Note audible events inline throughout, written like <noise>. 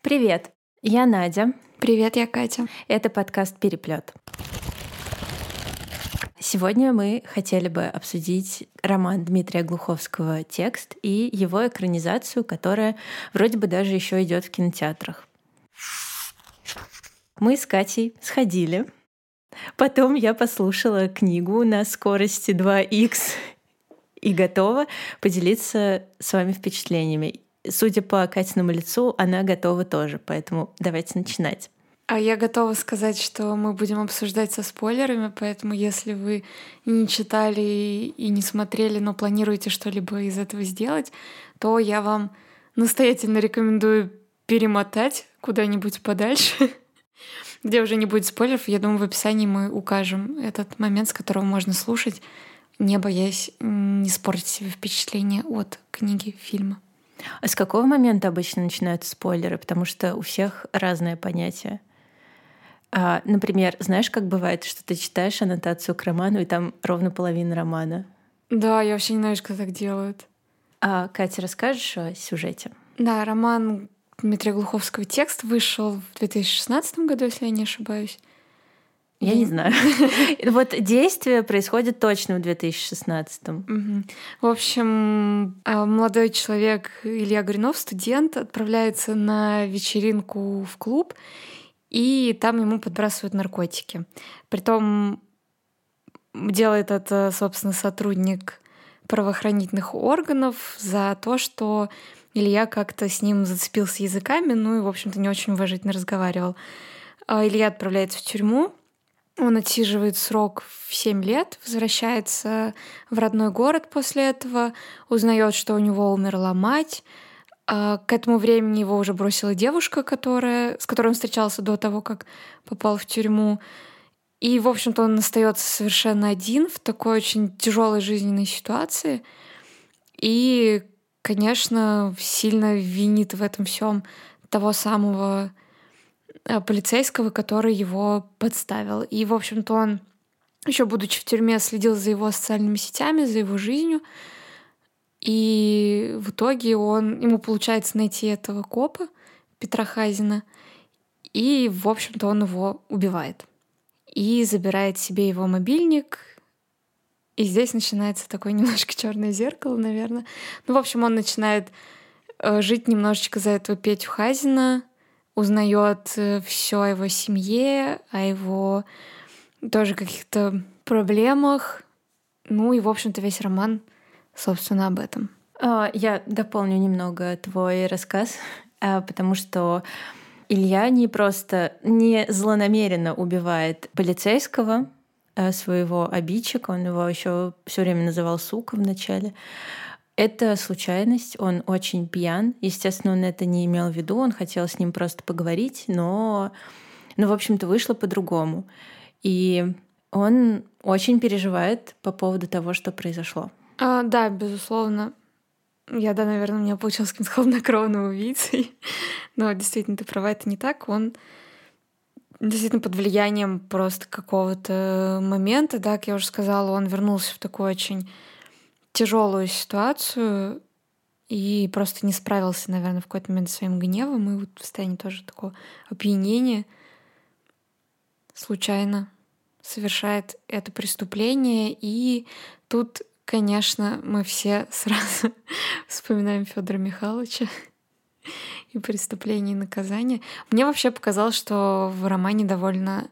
Привет, я Надя. Привет, я Катя. Это подкаст «Переплет». Сегодня мы хотели бы обсудить роман Дмитрия Глуховского «Текст» и его экранизацию, которая вроде бы даже еще идет в кинотеатрах. Мы с Катей сходили. Потом я послушала книгу на скорости 2х и готова поделиться с вами впечатлениями. Судя по Катиному лицу, она готова тоже, поэтому давайте начинать. А я готова сказать, что мы будем обсуждать со спойлерами, поэтому если вы не читали и не смотрели, но планируете что-либо из этого сделать, то я вам настоятельно рекомендую перемотать куда-нибудь подальше, <laughs> где уже не будет спойлеров. Я думаю, в описании мы укажем этот момент, с которого можно слушать, не боясь не испортить себе впечатление от книги, фильма. А с какого момента обычно начинаются спойлеры? Потому что у всех разное понятие. А, например, знаешь, как бывает, что ты читаешь аннотацию к роману, и там ровно половина романа? Да, я вообще не знаю, как так делают. А, Катя, расскажешь о сюжете? Да, роман Дмитрия Глуховского «Текст» вышел в 2016 году, если я не ошибаюсь. Я не знаю. <laughs> Вот действие происходит точно в 2016. В общем, а, молодой человек Илья Гринов, студент, отправляется на вечеринку в клуб, и там ему подбрасывают наркотики. Притом делает это, собственно, сотрудник правоохранительных органов за то, что Илья как-то с ним зацепился языками, ну и, в общем-то, не очень уважительно разговаривал. А Илья отправляется в тюрьму, он отсиживает срок в 7 лет, возвращается в родной город после этого, узнает, что у него умерла мать. А к этому времени его уже бросила девушка, которая, с которой он встречался до того, как попал в тюрьму. И, в общем-то, он остается совершенно один в такой очень тяжелой жизненной ситуации. И, конечно, сильно винит в этом всем того самого полицейского, который его подставил. И, в общем-то, он, еще будучи в тюрьме, следил за его социальными сетями, за его жизнью. И в итоге он, ему получается найти этого копа, Петра Хазина, и, в общем-то, он его убивает. И забирает себе его мобильник, и здесь начинается такое <laughs> немножко черное зеркало, наверное. Ну, в общем, он начинает э, жить немножечко за этого Петю Хазина, узнает э, все о его семье, о его тоже каких-то проблемах. Ну и, в общем-то, весь роман, собственно, об этом. А, я дополню немного твой рассказ, а, потому что Илья не просто не злонамеренно убивает полицейского, а, своего обидчика, он его еще все время называл сука в начале. Это случайность, он очень пьян. Естественно, он это не имел в виду, он хотел с ним просто поговорить, но, но в общем-то, вышло по-другому. И он очень переживает по поводу того, что произошло. А, да, безусловно. Я, да, наверное, у меня получился каким-то хладнокровным убийцей. <laughs> Но действительно, ты права, это не так. Он действительно под влиянием просто какого-то момента, да, как я уже сказала, он вернулся в такой очень тяжелую ситуацию и просто не справился, наверное, в какой-то момент своим гневом, и вот в состоянии тоже такого опьянения случайно совершает это преступление. И тут, конечно, мы все сразу <laughs> вспоминаем Федора Михайловича и преступление и наказание. Мне вообще показалось, что в романе довольно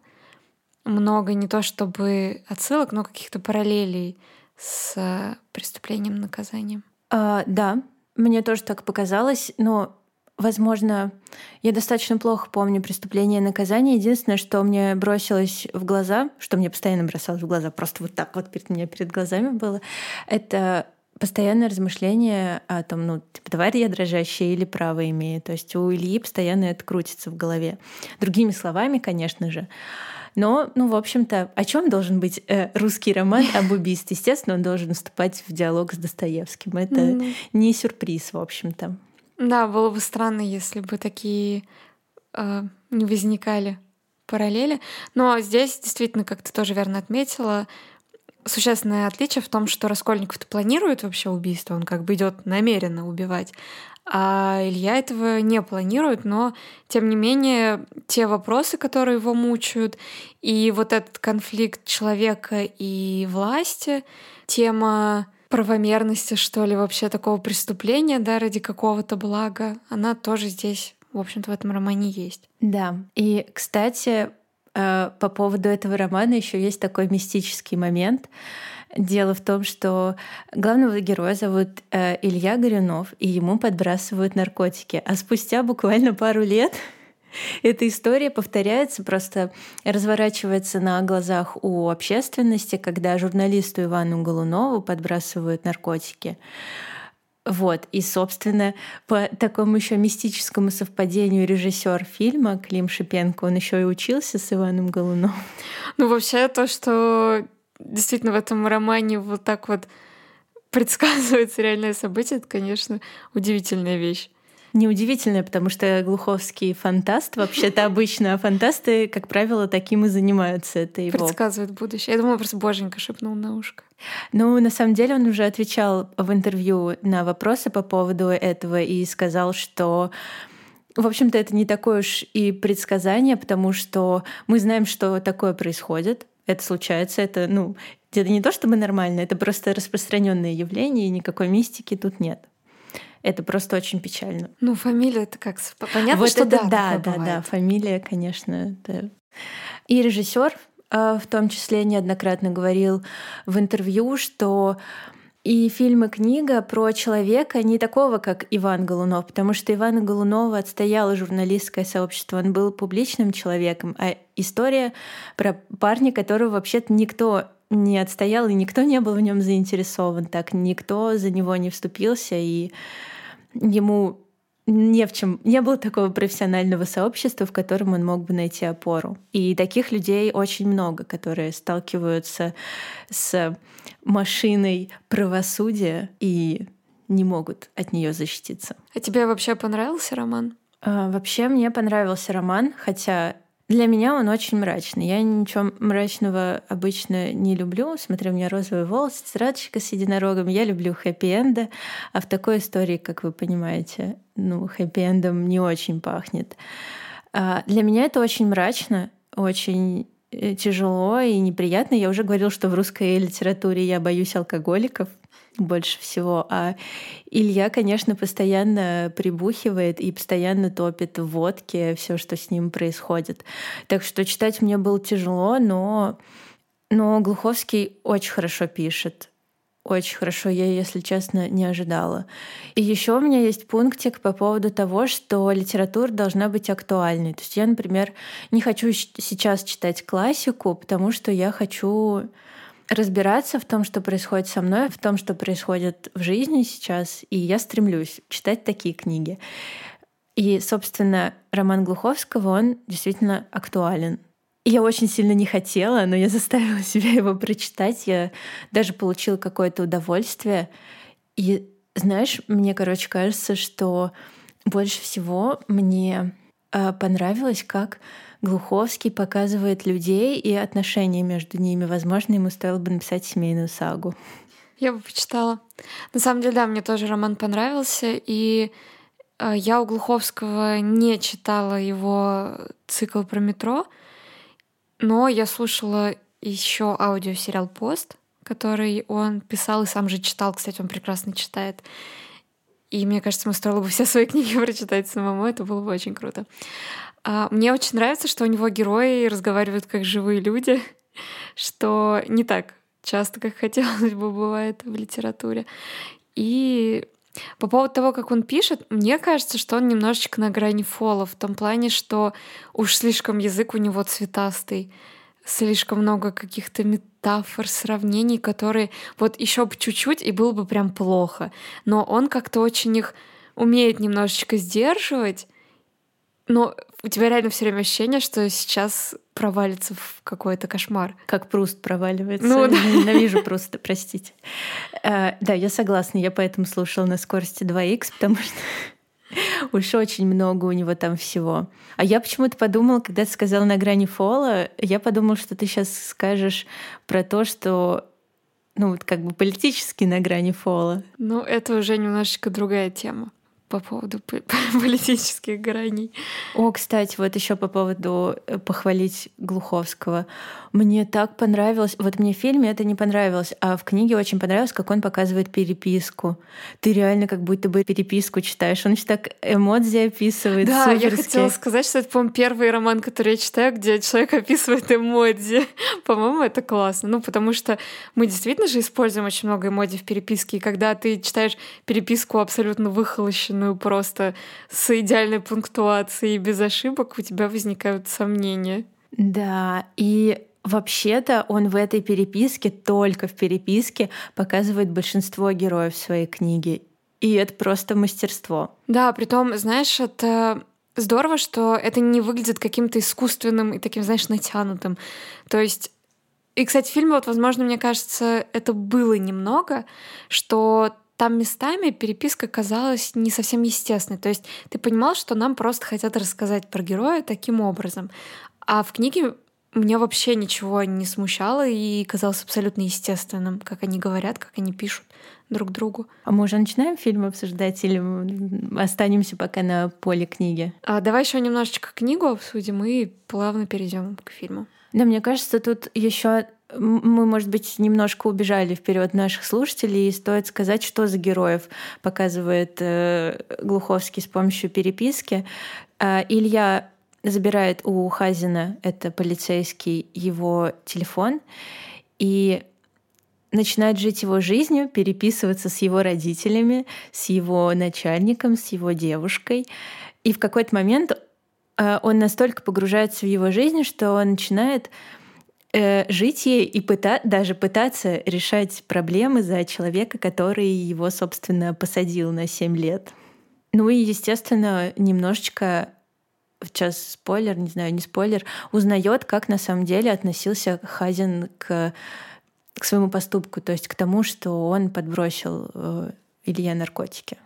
много не то чтобы отсылок, но каких-то параллелей с преступлением наказанием. А, да, мне тоже так показалось, но Возможно, я достаточно плохо помню преступление и наказание. Единственное, что мне бросилось в глаза, что мне постоянно бросалось в глаза, просто вот так вот перед меня перед глазами было, это постоянное размышление о том, ну, типа, тварь я дрожащая или право имею. То есть у Ильи постоянно это крутится в голове. Другими словами, конечно же, но, ну, в общем-то, о чем должен быть э, русский роман об убийстве? Естественно, он должен вступать в диалог с Достоевским. Это mm-hmm. не сюрприз, в общем-то. Да, было бы странно, если бы такие э, не возникали параллели. Но здесь действительно, как ты тоже верно отметила, существенное отличие в том, что Раскольников-то планирует вообще убийство, он как бы идет намеренно убивать. А Илья этого не планирует, но тем не менее те вопросы, которые его мучают, и вот этот конфликт человека и власти, тема правомерности, что ли, вообще такого преступления, да, ради какого-то блага, она тоже здесь, в общем-то, в этом романе есть. Да. И, кстати, по поводу этого романа еще есть такой мистический момент. Дело в том, что главного героя зовут э, Илья Горюнов, и ему подбрасывают наркотики. А спустя буквально пару лет <laughs> эта история повторяется, просто разворачивается на глазах у общественности, когда журналисту Ивану Голунову подбрасывают наркотики. Вот, и, собственно, по такому еще мистическому совпадению режиссер фильма Клим Шипенко, он еще и учился с Иваном Голуновым. Ну, вообще, то, что действительно в этом романе вот так вот предсказывается реальное событие, это, конечно, удивительная вещь. Неудивительно, потому что Глуховский фантаст. Вообще-то обычно фантасты, как правило, таким и занимаются. Это его. Предсказывает будущее. Я думала, просто боженька шепнул на ушко. Ну, на самом деле он уже отвечал в интервью на вопросы по поводу этого и сказал, что в общем-то, это не такое уж и предсказание, потому что мы знаем, что такое происходит. Это случается, это, ну, это не то чтобы нормально, это просто распространенное явление, и никакой мистики тут нет. Это просто очень печально. Ну, фамилия это как понятно, вот что это, да, да, да, да, фамилия, конечно. Это... И режиссер а, в том числе неоднократно говорил в интервью, что и фильм и книга про человека не такого, как Иван Голунов, потому что Ивана Голунова отстояло журналистское сообщество, он был публичным человеком, а история про парня, которого вообще-то никто не отстоял, и никто не был в нем заинтересован, так никто за него не вступился, и ему не в чем, не было такого профессионального сообщества, в котором он мог бы найти опору. И таких людей очень много, которые сталкиваются с машиной правосудия и не могут от нее защититься. А тебе вообще понравился роман? А, вообще мне понравился роман, хотя для меня он очень мрачный. Я ничего мрачного обычно не люблю. Смотри, у меня розовые волосы, тетрадочка с единорогом. Я люблю хэппи-энды. А в такой истории, как вы понимаете, ну, хэппи-эндом не очень пахнет. А для меня это очень мрачно, очень э, тяжело и неприятно. Я уже говорил, что в русской литературе я боюсь алкоголиков больше всего. А Илья, конечно, постоянно прибухивает и постоянно топит в водке все, что с ним происходит. Так что читать мне было тяжело, но, но Глуховский очень хорошо пишет. Очень хорошо, я, если честно, не ожидала. И еще у меня есть пунктик по поводу того, что литература должна быть актуальной. То есть я, например, не хочу сейчас читать классику, потому что я хочу разбираться в том, что происходит со мной, в том, что происходит в жизни сейчас, и я стремлюсь читать такие книги. И, собственно, роман Глуховского, он действительно актуален. Я очень сильно не хотела, но я <laughs> заставила себя его прочитать. Я даже получила какое-то удовольствие. И знаешь, мне, короче, кажется, что больше всего мне понравилось, как Глуховский показывает людей и отношения между ними. Возможно, ему стоило бы написать семейную сагу. Я бы почитала. На самом деле, да, мне тоже роман понравился, и э, я у Глуховского не читала его цикл про метро, но я слушала еще аудиосериал «Пост», который он писал и сам же читал. Кстати, он прекрасно читает. И мне кажется, ему стоило бы все свои книги <laughs> прочитать самому. Это было бы очень круто. А, мне очень нравится, что у него герои разговаривают как живые люди, <laughs> что не так часто, как хотелось бы, бывает в литературе. И по поводу того, как он пишет, мне кажется, что он немножечко на грани фола, в том плане, что уж слишком язык у него цветастый, слишком много каких-то метафор, сравнений, которые вот еще бы чуть-чуть и было бы прям плохо. Но он как-то очень их умеет немножечко сдерживать, но у тебя реально все время ощущение, что сейчас провалится в какой-то кошмар. Как Пруст проваливается. Ну, да. Ненавижу Пруста, простите. А, да, я согласна. Я поэтому слушала на скорости 2х, потому что <laughs> уж очень много у него там всего. А я почему-то подумала, когда ты сказала на грани фола, я подумала, что ты сейчас скажешь про то, что ну, вот как бы политически на грани фола. Ну, это уже немножечко другая тема по поводу <laughs> политических граней. О, кстати, вот еще по поводу э, похвалить Глуховского. Мне так понравилось, вот мне в фильме это не понравилось, а в книге очень понравилось, как он показывает переписку. Ты реально как будто бы переписку читаешь. Он еще так эмодзи описывает. Да, суперски. я хотела сказать, что это, по-моему, первый роман, который я читаю, где человек описывает эмодзи. <laughs> по-моему, это классно. Ну, потому что мы действительно же используем очень много эмодзи в переписке, и когда ты читаешь переписку абсолютно выхолощенную, написанную просто с идеальной пунктуацией без ошибок, у тебя возникают сомнения. Да, и Вообще-то он в этой переписке, только в переписке, показывает большинство героев своей книги. И это просто мастерство. Да, при том, знаешь, это здорово, что это не выглядит каким-то искусственным и таким, знаешь, натянутым. То есть и, кстати, в фильме, вот, возможно, мне кажется, это было немного, что там местами переписка казалась не совсем естественной. То есть ты понимал, что нам просто хотят рассказать про героя таким образом. А в книге мне вообще ничего не смущало и казалось абсолютно естественным, как они говорят, как они пишут друг другу. А мы уже начинаем фильм обсуждать или останемся пока на поле книги? А давай еще немножечко книгу обсудим и плавно перейдем к фильму. Да, мне кажется, тут еще мы, может быть, немножко убежали вперед наших слушателей, и стоит сказать, что за героев показывает э, Глуховский с помощью переписки. Э, Илья забирает у Хазина, это полицейский, его телефон, и начинает жить его жизнью, переписываться с его родителями, с его начальником, с его девушкой. И в какой-то момент он настолько погружается в его жизнь, что он начинает э, жить ей и пыта даже пытаться решать проблемы за человека, который его, собственно, посадил на 7 лет. Ну и, естественно, немножечко сейчас спойлер, не знаю, не спойлер, узнает, как на самом деле относился Хазин к, к своему поступку, то есть к тому, что он подбросил э, Илье наркотики.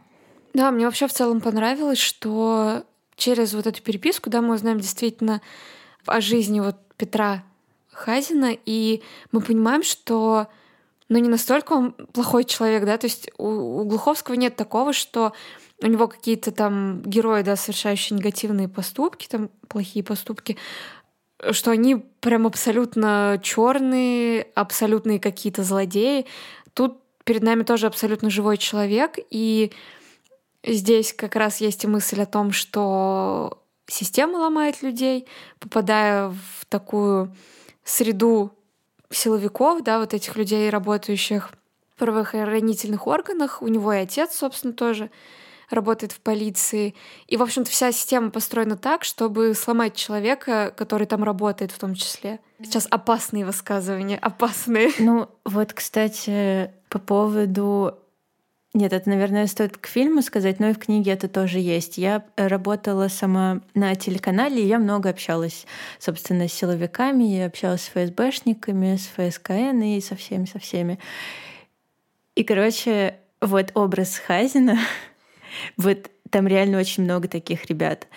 Да, мне вообще в целом понравилось, что через вот эту переписку, да, мы узнаем действительно о жизни вот Петра Хазина, и мы понимаем, что ну, не настолько он плохой человек, да, то есть у, у Глуховского нет такого, что у него какие-то там герои, да, совершающие негативные поступки, там плохие поступки, что они прям абсолютно черные, абсолютные какие-то злодеи. Тут перед нами тоже абсолютно живой человек, и здесь как раз есть и мысль о том, что система ломает людей, попадая в такую среду силовиков, да, вот этих людей, работающих в правоохранительных органах. У него и отец, собственно, тоже работает в полиции. И, в общем-то, вся система построена так, чтобы сломать человека, который там работает в том числе. Сейчас опасные высказывания, опасные. Ну, вот, кстати, по поводу нет, это, наверное, стоит к фильму сказать, но и в книге это тоже есть. Я работала сама на телеканале, и я много общалась, собственно, с силовиками, я общалась с ФСБшниками, с ФСКН и со всеми, со всеми. И, короче, вот образ Хазина, <laughs> вот там реально очень много таких ребят.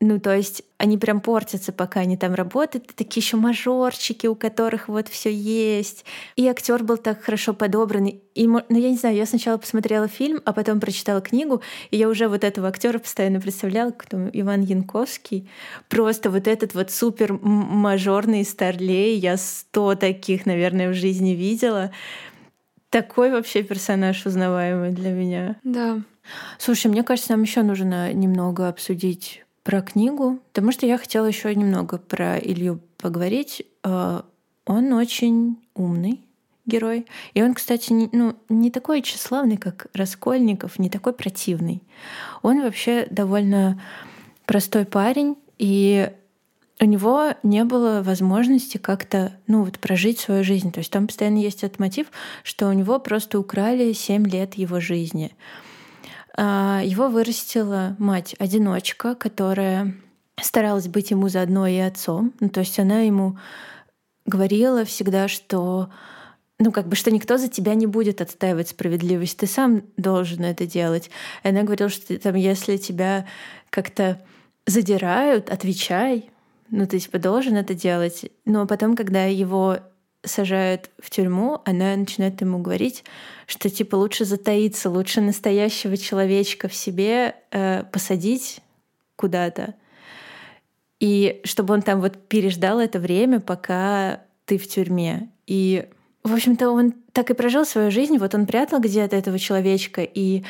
Ну, то есть они прям портятся, пока они там работают. Такие еще мажорчики, у которых вот все есть. И актер был так хорошо подобран. И, ну, я не знаю, я сначала посмотрела фильм, а потом прочитала книгу, и я уже вот этого актера постоянно представляла, кто Иван Янковский. Просто вот этот вот супер мажорный старлей. Я сто таких, наверное, в жизни видела. Такой вообще персонаж узнаваемый для меня. Да. Слушай, мне кажется, нам еще нужно немного обсудить про книгу, потому что я хотела еще немного про Илью поговорить. А, он очень умный герой. И он, кстати, не, ну, не такой тщеславный, как Раскольников, не такой противный. Он вообще довольно простой парень, и у него не было возможности как-то, ну, вот прожить свою жизнь. То есть там постоянно есть этот мотив, что у него просто украли 7 лет его жизни. А, его вырастила мать-одиночка, которая старалась быть ему заодно и отцом. Ну, то есть она ему говорила всегда, что ну, как бы, что никто за тебя не будет отстаивать справедливость, ты сам должен это делать. И она говорила, что там, если тебя как-то задирают, отвечай, ну, ты типа должен это делать. Но потом, когда его сажают в тюрьму, она начинает ему говорить, что типа лучше затаиться, лучше настоящего человечка в себе э, посадить куда-то, и чтобы он там вот переждал это время, пока ты в тюрьме. И, в общем-то, он так и прожил свою жизнь, вот он прятал где-то этого человечка, и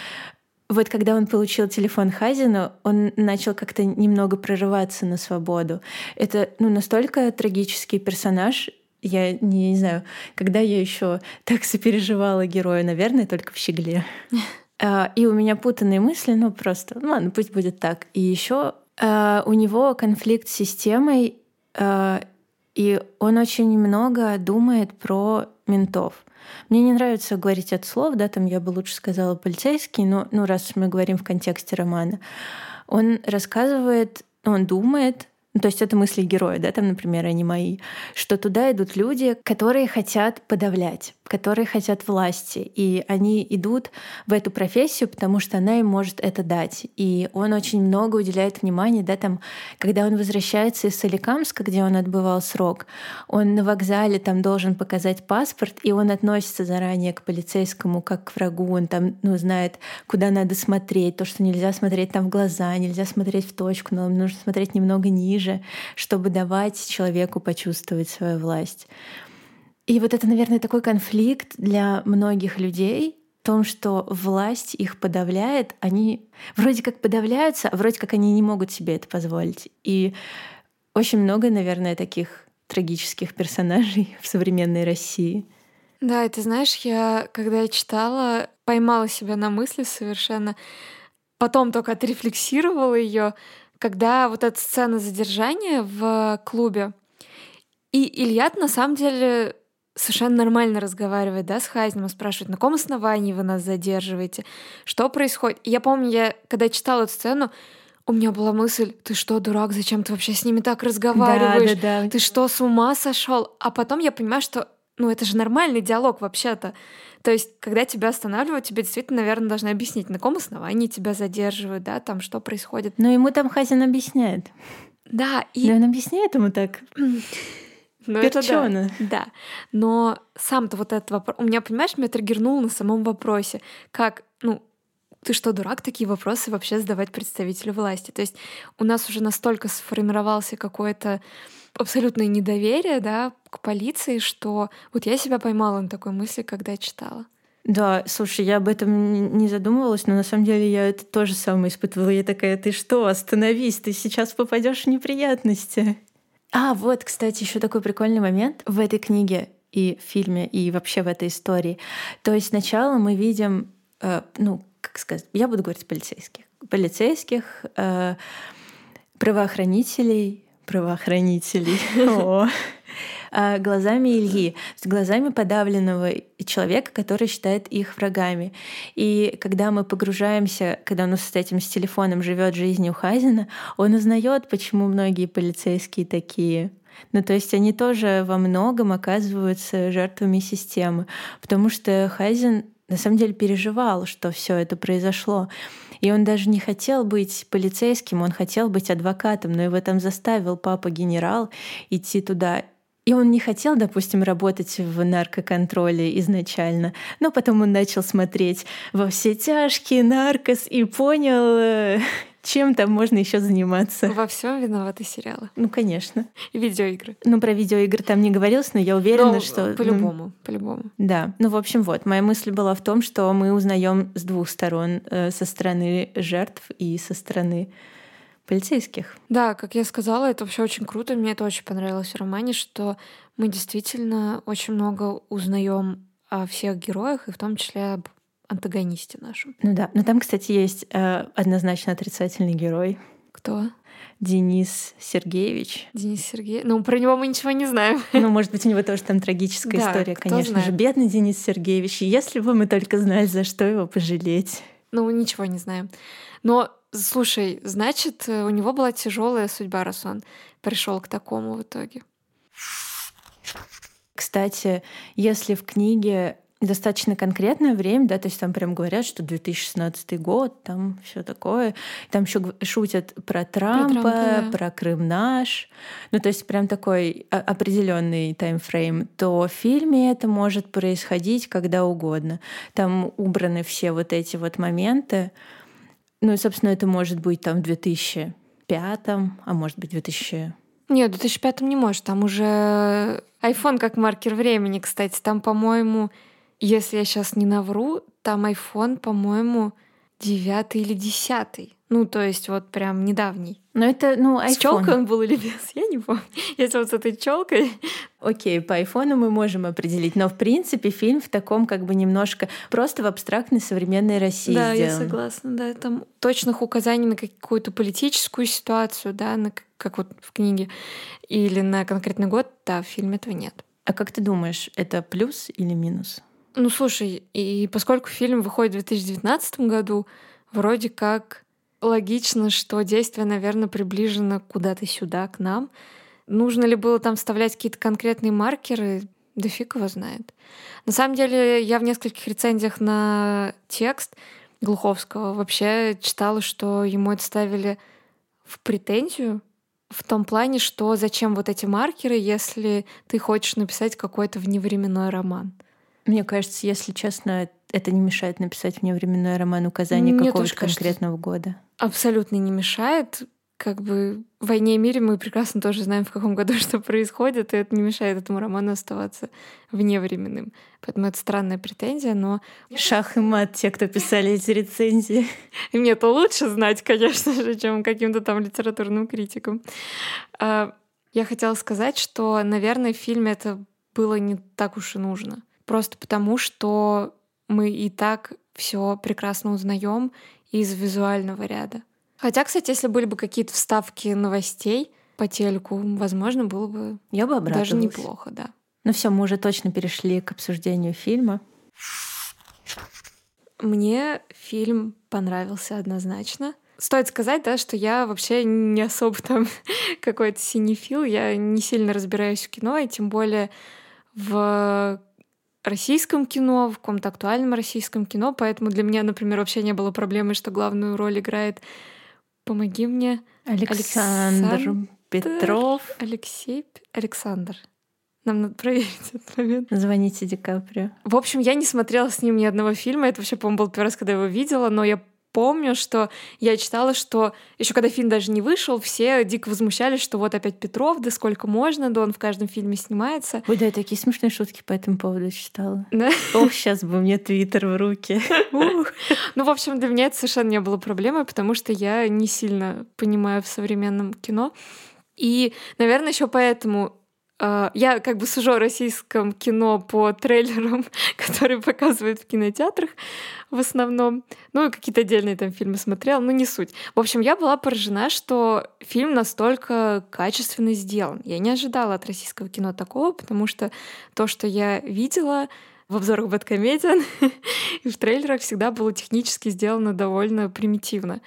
вот когда он получил телефон Хазина, он начал как-то немного прорываться на свободу. Это ну, настолько трагический персонаж, я не, не знаю, когда я еще так сопереживала герою, наверное, только в «Щегле». А, и у меня путанные мысли, ну просто, ну ладно, пусть будет так. И еще а, у него конфликт с системой, а, и он очень много думает про ментов. Мне не нравится говорить от слов, да, там я бы лучше сказала полицейский, но ну, раз мы говорим в контексте романа, он рассказывает, он думает ну, то есть это мысли героя, да, там, например, они мои, что туда идут люди, которые хотят подавлять, которые хотят власти, и они идут в эту профессию, потому что она им может это дать. И он очень много уделяет внимания, да, там, когда он возвращается из Соликамска, где он отбывал срок, он на вокзале там должен показать паспорт, и он относится заранее к полицейскому как к врагу, он там, ну, знает, куда надо смотреть, то, что нельзя смотреть там в глаза, нельзя смотреть в точку, но нужно смотреть немного ниже, ниже, чтобы давать человеку почувствовать свою власть. И вот это, наверное, такой конфликт для многих людей, в том, что власть их подавляет, они вроде как подавляются, а вроде как они не могут себе это позволить. И очень много, наверное, таких трагических персонажей в современной России. Да, и ты знаешь, я, когда я читала, поймала себя на мысли совершенно, потом только отрефлексировала ее, когда вот эта сцена задержания в клубе, и Илья на самом деле совершенно нормально разговаривает, да, с Хайзеном, спрашивает, на каком основании вы нас задерживаете, что происходит. И я помню, я когда читала эту сцену, у меня была мысль, ты что, дурак, зачем ты вообще с ними так разговариваешь? Да, да, да. Ты что, с ума сошел? А потом я понимаю, что ну это же нормальный диалог вообще-то. То есть, когда тебя останавливают, тебе действительно, наверное, должны объяснить, на каком основании тебя задерживают, да, там что происходит. Но ему там Хазин объясняет. Да, и... Да он объясняет ему так. <clears throat> Ну, это да. да. Но сам-то вот этот вопрос... У меня, понимаешь, меня триггернул на самом вопросе. Как, ну, ты что, дурак, такие вопросы вообще задавать представителю власти? То есть у нас уже настолько сформировался какой-то абсолютное недоверие да, к полиции, что вот я себя поймала на такой мысли, когда читала. Да, слушай, я об этом не задумывалась, но на самом деле я это тоже самое испытывала. Я такая, ты что, остановись, ты сейчас попадешь в неприятности. А, вот, кстати, еще такой прикольный момент в этой книге и в фильме, и вообще в этой истории. То есть сначала мы видим, э, ну, как сказать, я буду говорить полицейских, полицейских, э, правоохранителей, правоохранителей. <laughs> А, глазами Ильи, с глазами подавленного человека, который считает их врагами. И когда мы погружаемся, когда он с этим с телефоном живет жизнью Хазина, он узнает, почему многие полицейские такие. Ну, то есть они тоже во многом оказываются жертвами системы, потому что Хазин на самом деле переживал, что все это произошло. И он даже не хотел быть полицейским, он хотел быть адвокатом, но его там заставил папа-генерал идти туда. И он не хотел, допустим, работать в наркоконтроле изначально, но потом он начал смотреть во все тяжкие наркос и понял, э, чем там можно еще заниматься? Во всем виноваты сериалы. Ну, конечно. И видеоигры. Ну, про видеоигры там не говорилось, но я уверена, но, что... Ну, по-любому, ну, по-любому. Да. Ну, в общем, вот. Моя мысль была в том, что мы узнаем с двух сторон, э, со стороны жертв и со стороны полицейских. Да, как я сказала, это вообще очень круто. Мне это очень понравилось в романе, что мы действительно очень много узнаем о всех героях, и в том числе об антагонисте нашем. Ну да. Но там, кстати, есть э, однозначно отрицательный герой. Кто? Денис Сергеевич. Денис Сергеевич. Ну, про него мы ничего не знаем. <laughs> Ну, может быть, у него тоже там трагическая да, история, конечно знает. же. Бедный Денис Сергеевич. Если бы мы только знали, за что его пожалеть. Ну, ничего не знаем. Но, слушай, значит, у него была тяжелая судьба, раз он пришел к такому в итоге. Кстати, если в книге достаточно конкретное время, да, то есть там прям говорят, что 2016 год, там все такое. Там еще шутят про Трампа, про, Трампа, да. про Крым наш. Ну, то есть прям такой определенный таймфрейм. То в фильме это может происходить когда угодно. Там убраны все вот эти вот моменты. Ну и, собственно, это может быть там в 2005, а может быть в 2000 нет, в 2005 не может. Там уже iPhone как маркер времени, кстати. Там, по-моему, если я сейчас не навру, там iPhone, по-моему, девятый или десятый. Ну, то есть вот прям недавний. Но это, ну, iPhone. С челкой он был или без, я не помню. <laughs> Если вот с этой челкой. Окей, по айфону мы можем определить, но в принципе фильм в таком как бы немножко просто в абстрактной современной России Да, сделан. я согласна, да, там точных указаний на какую-то политическую ситуацию, да, на, как вот в книге, или на конкретный год, да, в фильме этого нет. А как ты думаешь, это плюс или минус? Ну, слушай, и поскольку фильм выходит в 2019 году, вроде как логично, что действие, наверное, приближено куда-то сюда, к нам. Нужно ли было там вставлять какие-то конкретные маркеры? Да фиг его знает. На самом деле, я в нескольких рецензиях на текст Глуховского вообще читала, что ему это ставили в претензию, в том плане, что зачем вот эти маркеры, если ты хочешь написать какой-то вневременной роман. Мне кажется, если честно, это не мешает написать вневременной роман указания какого-то конкретного года. Абсолютно не мешает. Как бы в «Войне и мире» мы прекрасно тоже знаем, в каком году <laughs> что происходит, и это не мешает этому роману оставаться вневременным. Поэтому это странная претензия, но... Шах и мат те, кто писали эти рецензии. И мне это лучше знать, конечно же, чем каким-то там литературным критикам. А, я хотела сказать, что, наверное, в фильме это было не так уж и нужно. Просто потому, что мы и так все прекрасно узнаем из визуального ряда. Хотя, кстати, если были бы какие-то вставки новостей по телеку, возможно, было бы Я бы даже неплохо, да. Ну все, мы уже точно перешли к обсуждению фильма. Мне фильм понравился однозначно. Стоит сказать, да, что я вообще не особо там <laughs> какой-то синефил, я не сильно разбираюсь в кино, и тем более в российском кино, в каком-то актуальном российском кино, поэтому для меня, например, вообще не было проблемы, что главную роль играет «Помоги мне» Александр, Александр Петров. Алексей Александр. Нам надо проверить <laughs> этот момент. Звоните Ди Каприо. В общем, я не смотрела с ним ни одного фильма. Это вообще, по-моему, был первый раз, когда я его видела, но я помню, что я читала, что еще когда фильм даже не вышел, все дико возмущались, что вот опять Петров, да сколько можно, да он в каждом фильме снимается. Ой, да, я такие смешные шутки по этому поводу читала. Да? Ох, сейчас бы мне Твиттер в руки. Ну, в общем, для меня это совершенно не было проблемой, потому что я не сильно понимаю в современном кино. И, наверное, еще поэтому я как бы сужу о российском кино по трейлерам, <laughs> которые показывают в кинотеатрах в основном. Ну и какие-то отдельные там фильмы смотрела, но не суть. В общем, я была поражена, что фильм настолько качественно сделан. Я не ожидала от российского кино такого, потому что то, что я видела в обзорах BadComedian <laughs> и в трейлерах всегда было технически сделано довольно примитивно.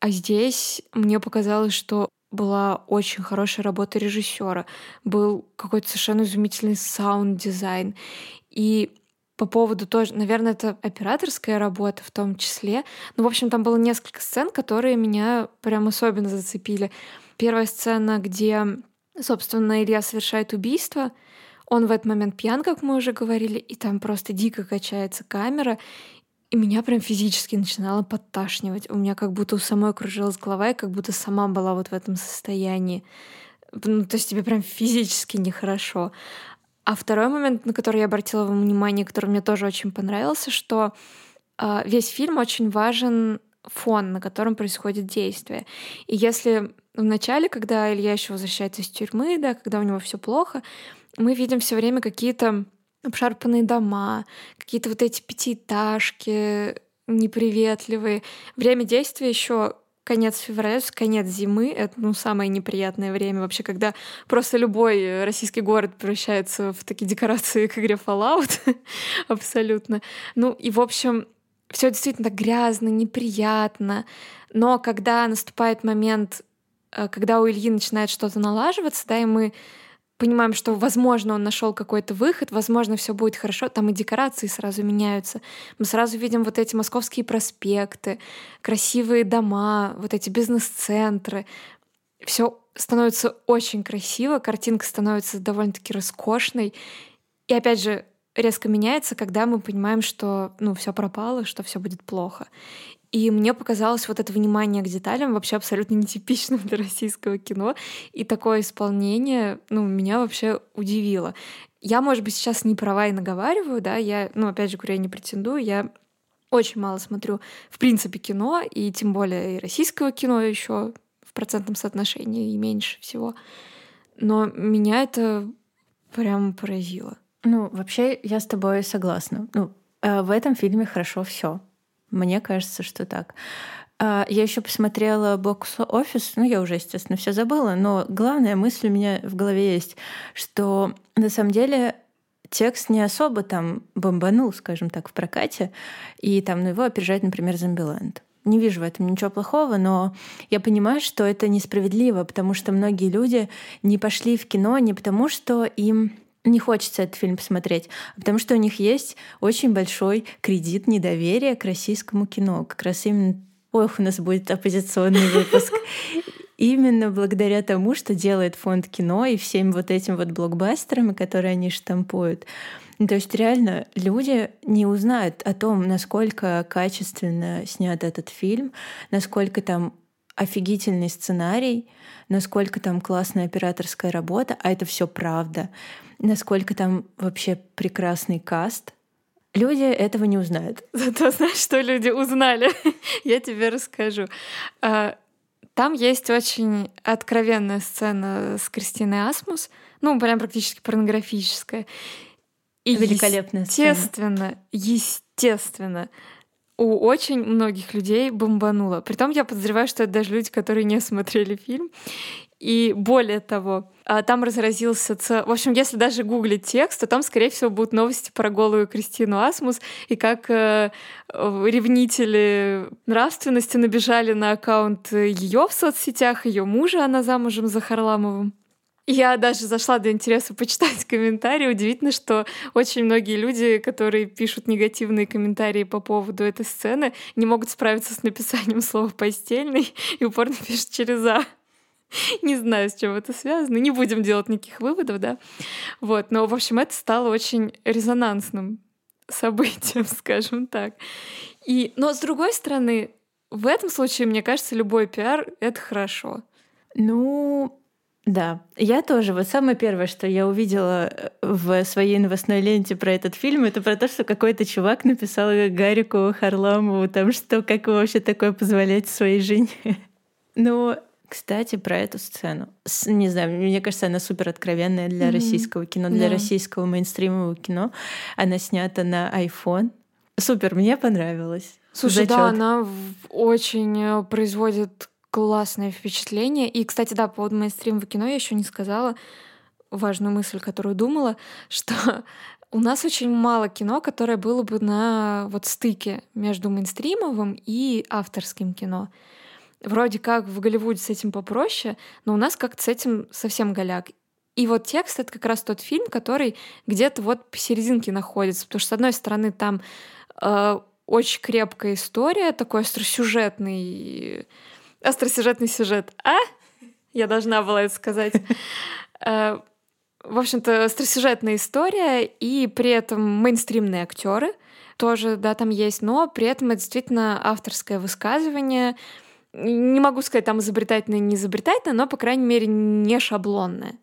А здесь мне показалось, что была очень хорошая работа режиссера, был какой-то совершенно изумительный саунд-дизайн. И по поводу тоже, наверное, это операторская работа в том числе. Ну, в общем, там было несколько сцен, которые меня прям особенно зацепили. Первая сцена, где, собственно, Илья совершает убийство. Он в этот момент пьян, как мы уже говорили, и там просто дико качается камера, и меня прям физически начинало подташнивать. У меня как будто у самой кружилась голова, и как будто сама была вот в этом состоянии. Ну, то есть тебе прям физически нехорошо. А второй момент, на который я обратила внимание, который мне тоже очень понравился, что э, весь фильм очень важен фон, на котором происходит действие. И если в начале, когда Илья еще возвращается из тюрьмы, да, когда у него все плохо, мы видим все время какие-то обшарпанные дома, какие-то вот эти пятиэтажки неприветливые. Время действия еще конец февраля, конец зимы — это ну, самое неприятное время вообще, когда просто любой российский город превращается в такие декорации к игре Fallout. <laughs> Абсолютно. Ну и, в общем, все действительно грязно, неприятно. Но когда наступает момент, э, когда у Ильи начинает что-то налаживаться, да, и мы понимаем, что, возможно, он нашел какой-то выход, возможно, все будет хорошо. Там и декорации сразу меняются. Мы сразу видим вот эти московские проспекты, красивые дома, вот эти бизнес-центры. Все становится очень красиво, картинка становится довольно-таки роскошной. И опять же, резко меняется, когда мы понимаем, что ну, все пропало, что все будет плохо. И мне показалось вот это внимание к деталям вообще абсолютно нетипичным для российского кино. И такое исполнение, ну, меня вообще удивило. Я, может быть, сейчас не права и наговариваю, да, я, ну, опять же говорю, я не претендую, я очень мало смотрю, в принципе, кино, и тем более и российского кино еще в процентном соотношении и меньше всего. Но меня это прям поразило. Ну, вообще, я с тобой согласна. Ну, э, в этом фильме хорошо все. Мне кажется, что так. А, я еще посмотрела бокс-офис, ну, я уже, естественно, все забыла, но главная мысль у меня в голове есть, что на самом деле текст не особо там бомбанул, скажем так, в прокате, и там ну, его опережает, например, «Зомбиленд». Не вижу в этом ничего плохого, но я понимаю, что это несправедливо, потому что многие люди не пошли в кино не потому, что им не хочется этот фильм посмотреть, потому что у них есть очень большой кредит недоверия к российскому кино. Как раз именно Ох, у нас будет оппозиционный выпуск. <laughs> Именно благодаря тому, что делает фонд кино и всем вот этим вот блокбастерами, которые они штампуют. Ну, то есть реально люди не узнают о том, насколько качественно снят этот фильм, насколько там офигительный сценарий, насколько там классная операторская работа, а это все правда насколько там вообще прекрасный каст. Люди этого не узнают. <laughs> Зато знаешь, что люди узнали? <laughs> Я тебе расскажу. А, там есть очень откровенная сцена с Кристиной Асмус, ну, прям практически порнографическая. И Великолепная естественно, сцена. естественно, у очень многих людей бомбануло. Притом я подозреваю, что это даже люди, которые не смотрели фильм. И более того, а, там разразился... Ц... В общем, если даже гуглить текст, то там, скорее всего, будут новости про голую Кристину Асмус и как э, ревнители нравственности набежали на аккаунт ее в соцсетях, ее мужа, она замужем за Харламовым. Я даже зашла для интереса почитать комментарии. Удивительно, что очень многие люди, которые пишут негативные комментарии по поводу этой сцены, не могут справиться с написанием слова «постельный» и упорно пишут через «а». Не знаю, с чем это связано. Не будем делать никаких выводов, да. Вот. Но, в общем, это стало очень резонансным событием, <laughs> скажем так. И, но с другой стороны, в этом случае, мне кажется, любой пиар — это хорошо. Ну, да, я тоже. Вот самое первое, что я увидела э, в своей новостной ленте про этот фильм, это про то, что какой-то чувак написал Гарику Харламову, там что, как вообще такое позволять своей жене. <laughs> Ну, кстати, про эту сцену. С, не знаю, мне кажется, она супер откровенная для mm-hmm. российского кино, для да. российского мейнстримового кино. Она снята на iPhone. Супер, мне понравилось. Слушай, Зачет. да, она очень э, производит классное впечатление. И, кстати, да, по поводу мейнстримового кино я еще не сказала важную мысль, которую думала, <laughs> что у нас очень мало кино, которое было бы на вот стыке между мейнстримовым и авторским кино вроде как в Голливуде с этим попроще, но у нас как-то с этим совсем голяк. И вот текст — это как раз тот фильм, который где-то вот посерединке находится, потому что, с одной стороны, там э, очень крепкая история, такой остросюжетный, остросюжетный сюжет. А? Я должна была это сказать. <laughs> Э, в общем-то, остросюжетная история, и при этом мейнстримные актеры тоже, да, там есть, но при этом это действительно авторское высказывание — не могу сказать, там изобретательное, не изобретательное, но, по крайней мере, не шаблонное.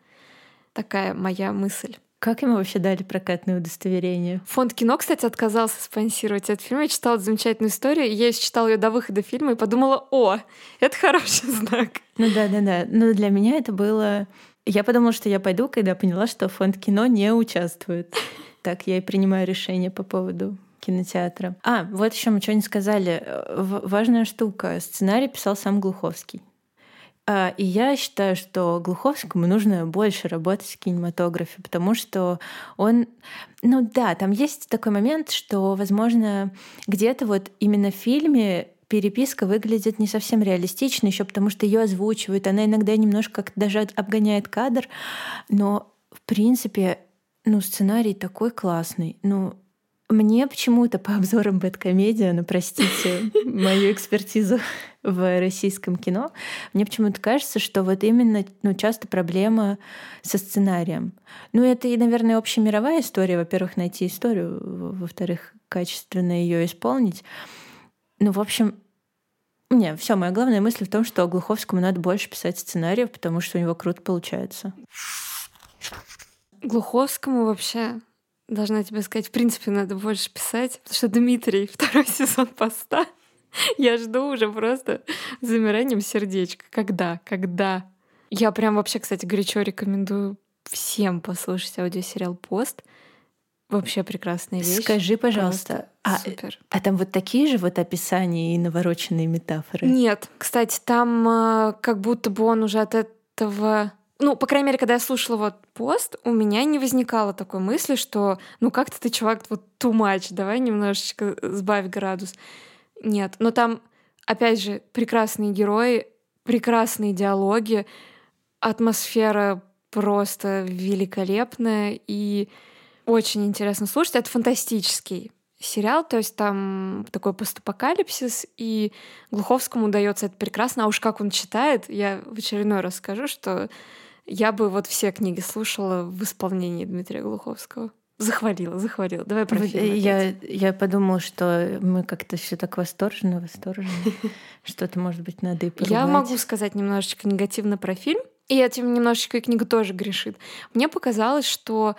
Такая моя мысль. Как ему вообще дали прокатное удостоверение? Фонд кино, кстати, отказался спонсировать этот фильм. Я читала замечательную историю. Я читала ее до выхода фильма и подумала, о, это хороший <laughs> знак. Ну да, да, да. Но для меня это было... Я подумала, что я пойду, когда поняла, что фонд кино не участвует. Так я и принимаю решение по поводу кинотеатра. А, вот еще мы что не сказали. Важная штука. Сценарий писал сам Глуховский. А, и я считаю, что Глуховскому нужно больше работать в кинематографе, потому что он, ну да, там есть такой момент, что, возможно, где-то вот именно в фильме переписка выглядит не совсем реалистично, еще потому что ее озвучивают, она иногда немножко как даже обгоняет кадр, но в принципе, ну, сценарий такой классный. Ну, мне почему-то по обзорам Бэткомедиа, ну простите <laughs> мою экспертизу в российском кино, мне почему-то кажется, что вот именно ну, часто проблема со сценарием. Ну это и, наверное, общемировая история. Во-первых, найти историю, во-вторых, качественно ее исполнить. Ну, в общем, не, все, моя главная мысль в том, что Глуховскому надо больше писать сценариев, потому что у него круто получается. Глуховскому вообще должна тебе сказать, в принципе, надо больше писать, потому что Дмитрий, <laughs> второй сезон поста, <laughs> я жду уже просто замиранием сердечка. Когда? Когда? Я прям вообще, кстати, горячо рекомендую всем послушать аудиосериал «Пост». Вообще прекрасная вещь. Скажи, пожалуйста, а, супер. а там вот такие же вот описания и навороченные метафоры? Нет, кстати, там э, как будто бы он уже от этого ну, по крайней мере, когда я слушала вот пост, у меня не возникало такой мысли, что ну как-то ты, чувак, вот too much, давай немножечко сбавь градус. Нет, но там, опять же, прекрасные герои, прекрасные диалоги, атмосфера просто великолепная и очень интересно слушать. Это фантастический сериал, то есть там такой постапокалипсис, и Глуховскому удается это прекрасно. А уж как он читает, я в очередной раз скажу, что я бы вот все книги слушала в исполнении Дмитрия Глуховского. Захвалила, захвалила. Давай про фильм. Я, я подумала, что мы как-то все так восторженно, восторженно. <laughs> Что-то, может быть, надо и поругать. Я могу сказать немножечко негативно про фильм. И этим немножечко и книга тоже грешит. Мне показалось, что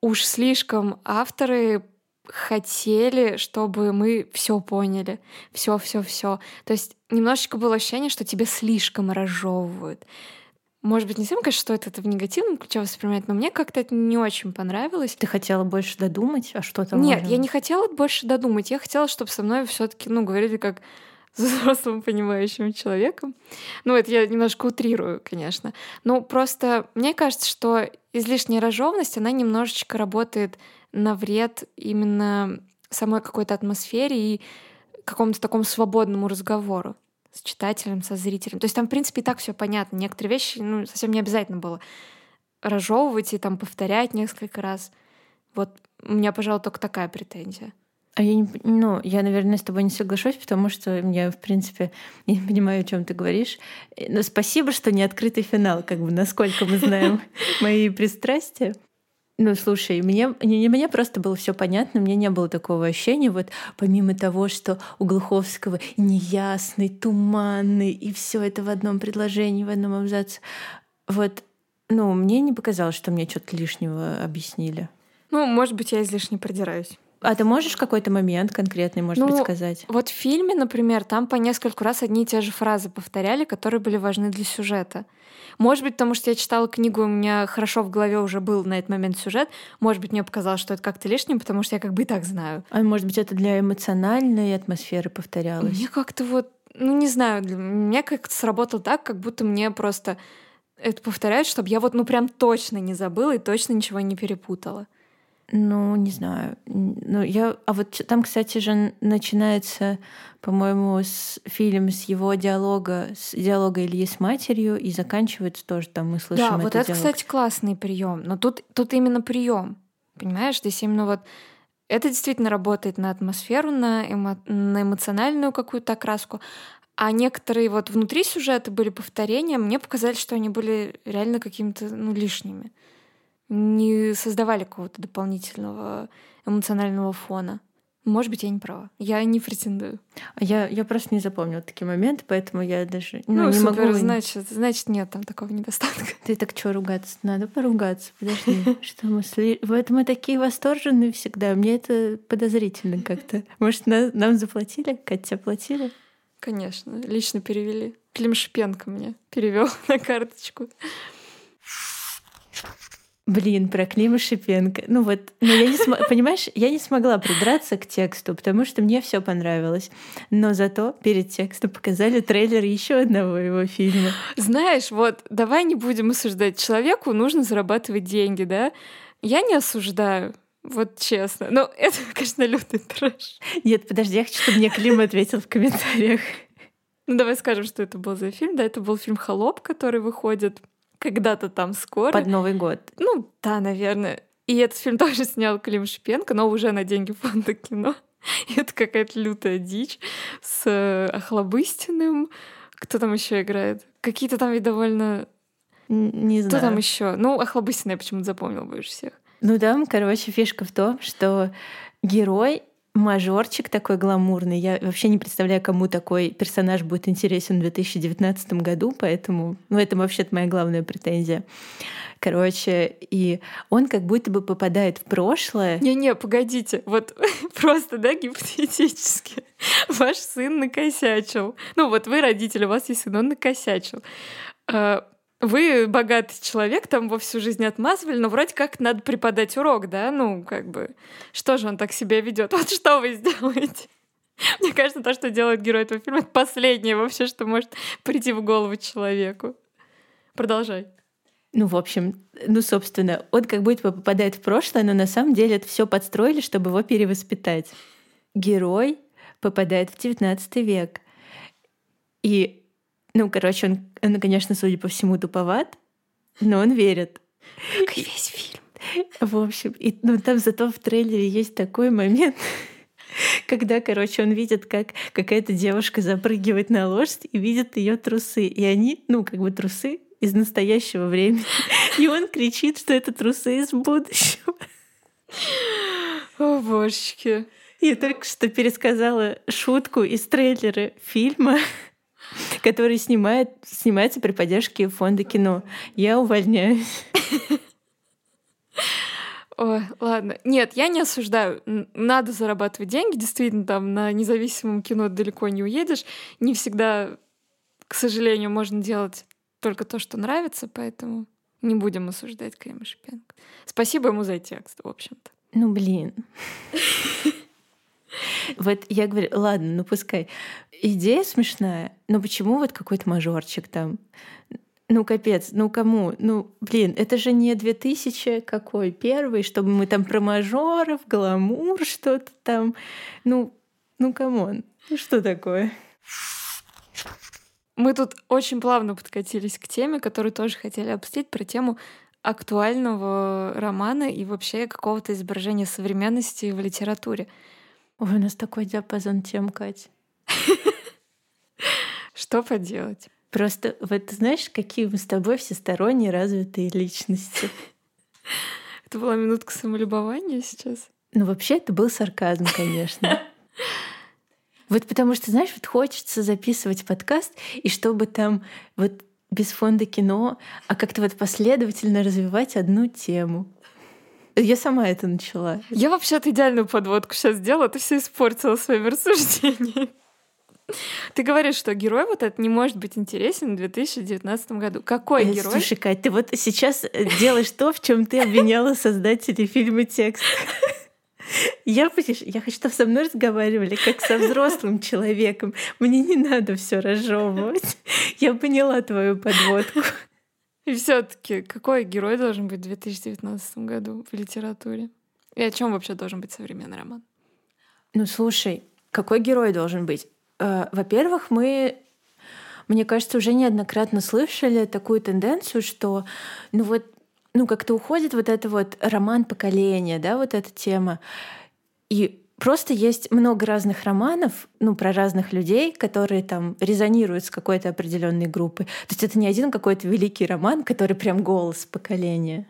уж слишком авторы хотели, чтобы мы все поняли, все, все, все. То есть немножечко было ощущение, что тебе слишком разжевывают может быть, не всем, конечно, стоит это в негативном ключе воспринимать, но мне как-то это не очень понравилось. Ты хотела больше додумать, а что там? Нет, можно... я не хотела больше додумать. Я хотела, чтобы со мной все таки ну, говорили как <laughs> с взрослым понимающим человеком. Ну, это я немножко утрирую, конечно. Но просто мне кажется, что излишняя разжеванность, она немножечко работает на вред именно самой какой-то атмосфере и какому-то такому свободному разговору с читателем, со зрителем. То есть там, в принципе, и так все понятно. Некоторые вещи ну, совсем не обязательно было разжевывать и там повторять несколько раз. Вот у меня, пожалуй, только такая претензия. А я не, ну, я, наверное, с тобой не соглашусь, потому что я, в принципе, <laughs> не понимаю, о чем ты говоришь. Но спасибо, что не открытый финал, как бы, насколько мы знаем <laughs> мои пристрастия. Ну, слушай, мне, не, мне просто было все понятно, мне не было такого ощущения, вот помимо того, что у Глуховского неясный, туманный, и все это в одном предложении, в одном абзаце. Вот, ну, мне не показалось, что мне что-то лишнего объяснили. Ну, может быть, я излишне продираюсь. А ты можешь какой-то момент конкретный, может ну, быть, сказать? Вот в фильме, например, там по нескольку раз одни и те же фразы повторяли, которые были важны для сюжета. Может быть, потому что я читала книгу, у меня хорошо в голове уже был на этот момент сюжет. Может быть, мне показалось, что это как-то лишним, потому что я как бы и так знаю. А может быть, это для эмоциональной атмосферы повторялось? Мне как-то вот, ну не знаю, для меня как-то сработало так, как будто мне просто это повторяют, чтобы я вот ну прям точно не забыла и точно ничего не перепутала. Ну, не знаю. Ну, я... А вот там, кстати же, начинается, по-моему, с фильм с его диалога, с диалога Ильи с матерью, и заканчивается тоже там мы слышим Да, вот это, диалог. кстати, классный прием. Но тут, тут именно прием. Понимаешь, здесь именно вот это действительно работает на атмосферу, на, эмо... на эмоциональную какую-то окраску. А некоторые вот внутри сюжета были повторения, мне показали, что они были реально какими-то ну, лишними не создавали какого-то дополнительного эмоционального фона. Может быть, я не права. Я не претендую. А я, я просто не запомнила такие моменты, поэтому я даже ну, ну, не супер, могу... Значит, значит, нет там такого недостатка. Ты так что ругаться? Надо поругаться. Подожди, <laughs> что мы... Вот мы такие восторженные всегда. Мне это подозрительно как-то. Может, нам заплатили? Катя, платили? Конечно, лично перевели. Клим Шипенко мне перевел <laughs> на карточку. Блин, про Клима Шипенко. Ну вот, ну я не см... <laughs> понимаешь, я не смогла придраться к тексту, потому что мне все понравилось. Но зато перед текстом показали трейлер еще одного его фильма. Знаешь, вот давай не будем осуждать. Человеку нужно зарабатывать деньги, да? Я не осуждаю. Вот честно. Ну, <laughs> это, конечно, лютый трэш. Нет, подожди, я хочу, чтобы мне Клим ответил в комментариях. Ну, давай скажем, что это был за фильм. Да, это был фильм «Холоп», который выходит когда-то там скоро. Под Новый год. Ну, да, наверное. И этот фильм <laughs> тоже снял Клим Шипенко, но уже на деньги фонда кино. И это какая-то лютая дичь с э, Охлобыстиным. Кто там еще играет? Какие-то там ведь довольно... Не знаю. Кто там еще? Ну, Охлобыстина я почему-то запомнил больше всех. Ну да, короче, фишка в том, что герой мажорчик такой гламурный. Я вообще не представляю, кому такой персонаж будет интересен в 2019 году, поэтому, ну, это вообще-то моя главная претензия. Короче, и он как будто бы попадает в прошлое. Не-не, погодите, вот <laughs> просто, да, гипотетически. <laughs> Ваш сын накосячил. Ну вот вы родители, у вас есть сын, он накосячил. Вы богатый человек, там во всю жизнь отмазывали, но вроде как надо преподать урок, да? Ну, как бы, что же он так себя ведет? <laughs> Вот что вы сделаете? Мне кажется, то, что делает герой этого фильма, это последнее вообще, что может прийти в голову человеку. Продолжай. Ну, в общем, ну, собственно, он как будто бы попадает в прошлое, но на самом деле это все подстроили, чтобы его перевоспитать. Герой попадает в XIX век. И ну, короче, он, он, конечно, судя по всему, туповат, но он верит. Как и весь фильм. В общем, и, ну, там зато в трейлере есть такой момент, когда, короче, он видит, как какая-то девушка запрыгивает на лошадь и видит ее трусы. И они, ну, как бы трусы из настоящего времени. И он кричит, что это трусы из будущего. О, божечки. Я только что пересказала шутку из трейлера фильма <laughs> который снимает, снимается при поддержке фонда кино. Я увольняюсь. <laughs> Ой, ладно. Нет, я не осуждаю. Надо зарабатывать деньги. Действительно, там на независимом кино далеко не уедешь. Не всегда, к сожалению, можно делать только то, что нравится, поэтому не будем осуждать Клима Шипенко. Спасибо ему за текст, в общем-то. Ну, блин. <laughs> Вот я говорю, ладно, ну пускай. Идея смешная, но почему вот какой-то мажорчик там? Ну, капец, ну кому? Ну, блин, это же не 2000 какой, первый, чтобы мы там про мажоров, гламур, что-то там. Ну, ну, come on, ну что такое? Мы тут очень плавно подкатились к теме, которую тоже хотели обсудить, про тему актуального романа и вообще какого-то изображения современности в литературе. Ой, у нас такой диапазон тем, Кать. <laughs> Что поделать? Просто вот знаешь, какие мы с тобой всесторонне развитые личности. <laughs> Это была минутка самолюбования сейчас? Ну, вообще, это был сарказм, конечно. <laughs> Вот потому что, знаешь, вот хочется записывать подкаст, и чтобы там вот без фонда кино, а как-то вот последовательно развивать одну тему. Я сама это начала. Я вообще-то идеальную подводку сейчас сделала, ты все испортила своими рассуждениями. Ты говоришь, что герой вот этот не может быть интересен в 2019 году. Какой э, герой? Слушай, Кать, ты вот сейчас э, делаешь то, в чем ты обвиняла создателей фильма «Текст». Я, я хочу, чтобы со мной разговаривали как со взрослым человеком. Мне не надо все разжевывать. Я поняла твою подводку. И все-таки, какой герой должен быть в 2019 году в литературе? И о чем вообще должен быть современный роман? Ну, слушай, какой герой должен быть? Э, во-первых, мы, мне кажется, уже неоднократно слышали такую тенденцию, что, ну вот, ну как-то уходит вот это вот роман поколения, да, вот эта тема. И Просто есть много разных романов, ну, про разных людей, которые там резонируют с какой-то определенной группой. То есть это не один какой-то великий роман, который прям голос поколения.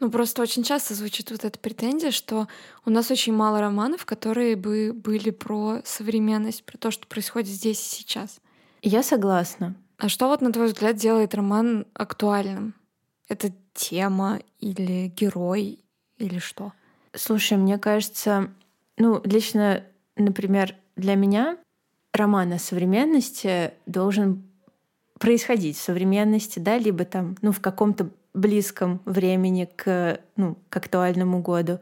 Ну, просто очень часто звучит вот эта претензия, что у нас очень мало романов, которые бы были про современность, про то, что происходит здесь и сейчас. Я согласна. А что вот, на твой взгляд, делает роман актуальным? Это тема или герой или что? Слушай, мне кажется, ну, лично, например, для меня роман о современности должен происходить в современности, да, либо там, ну, в каком-то близком времени к, ну, к актуальному году.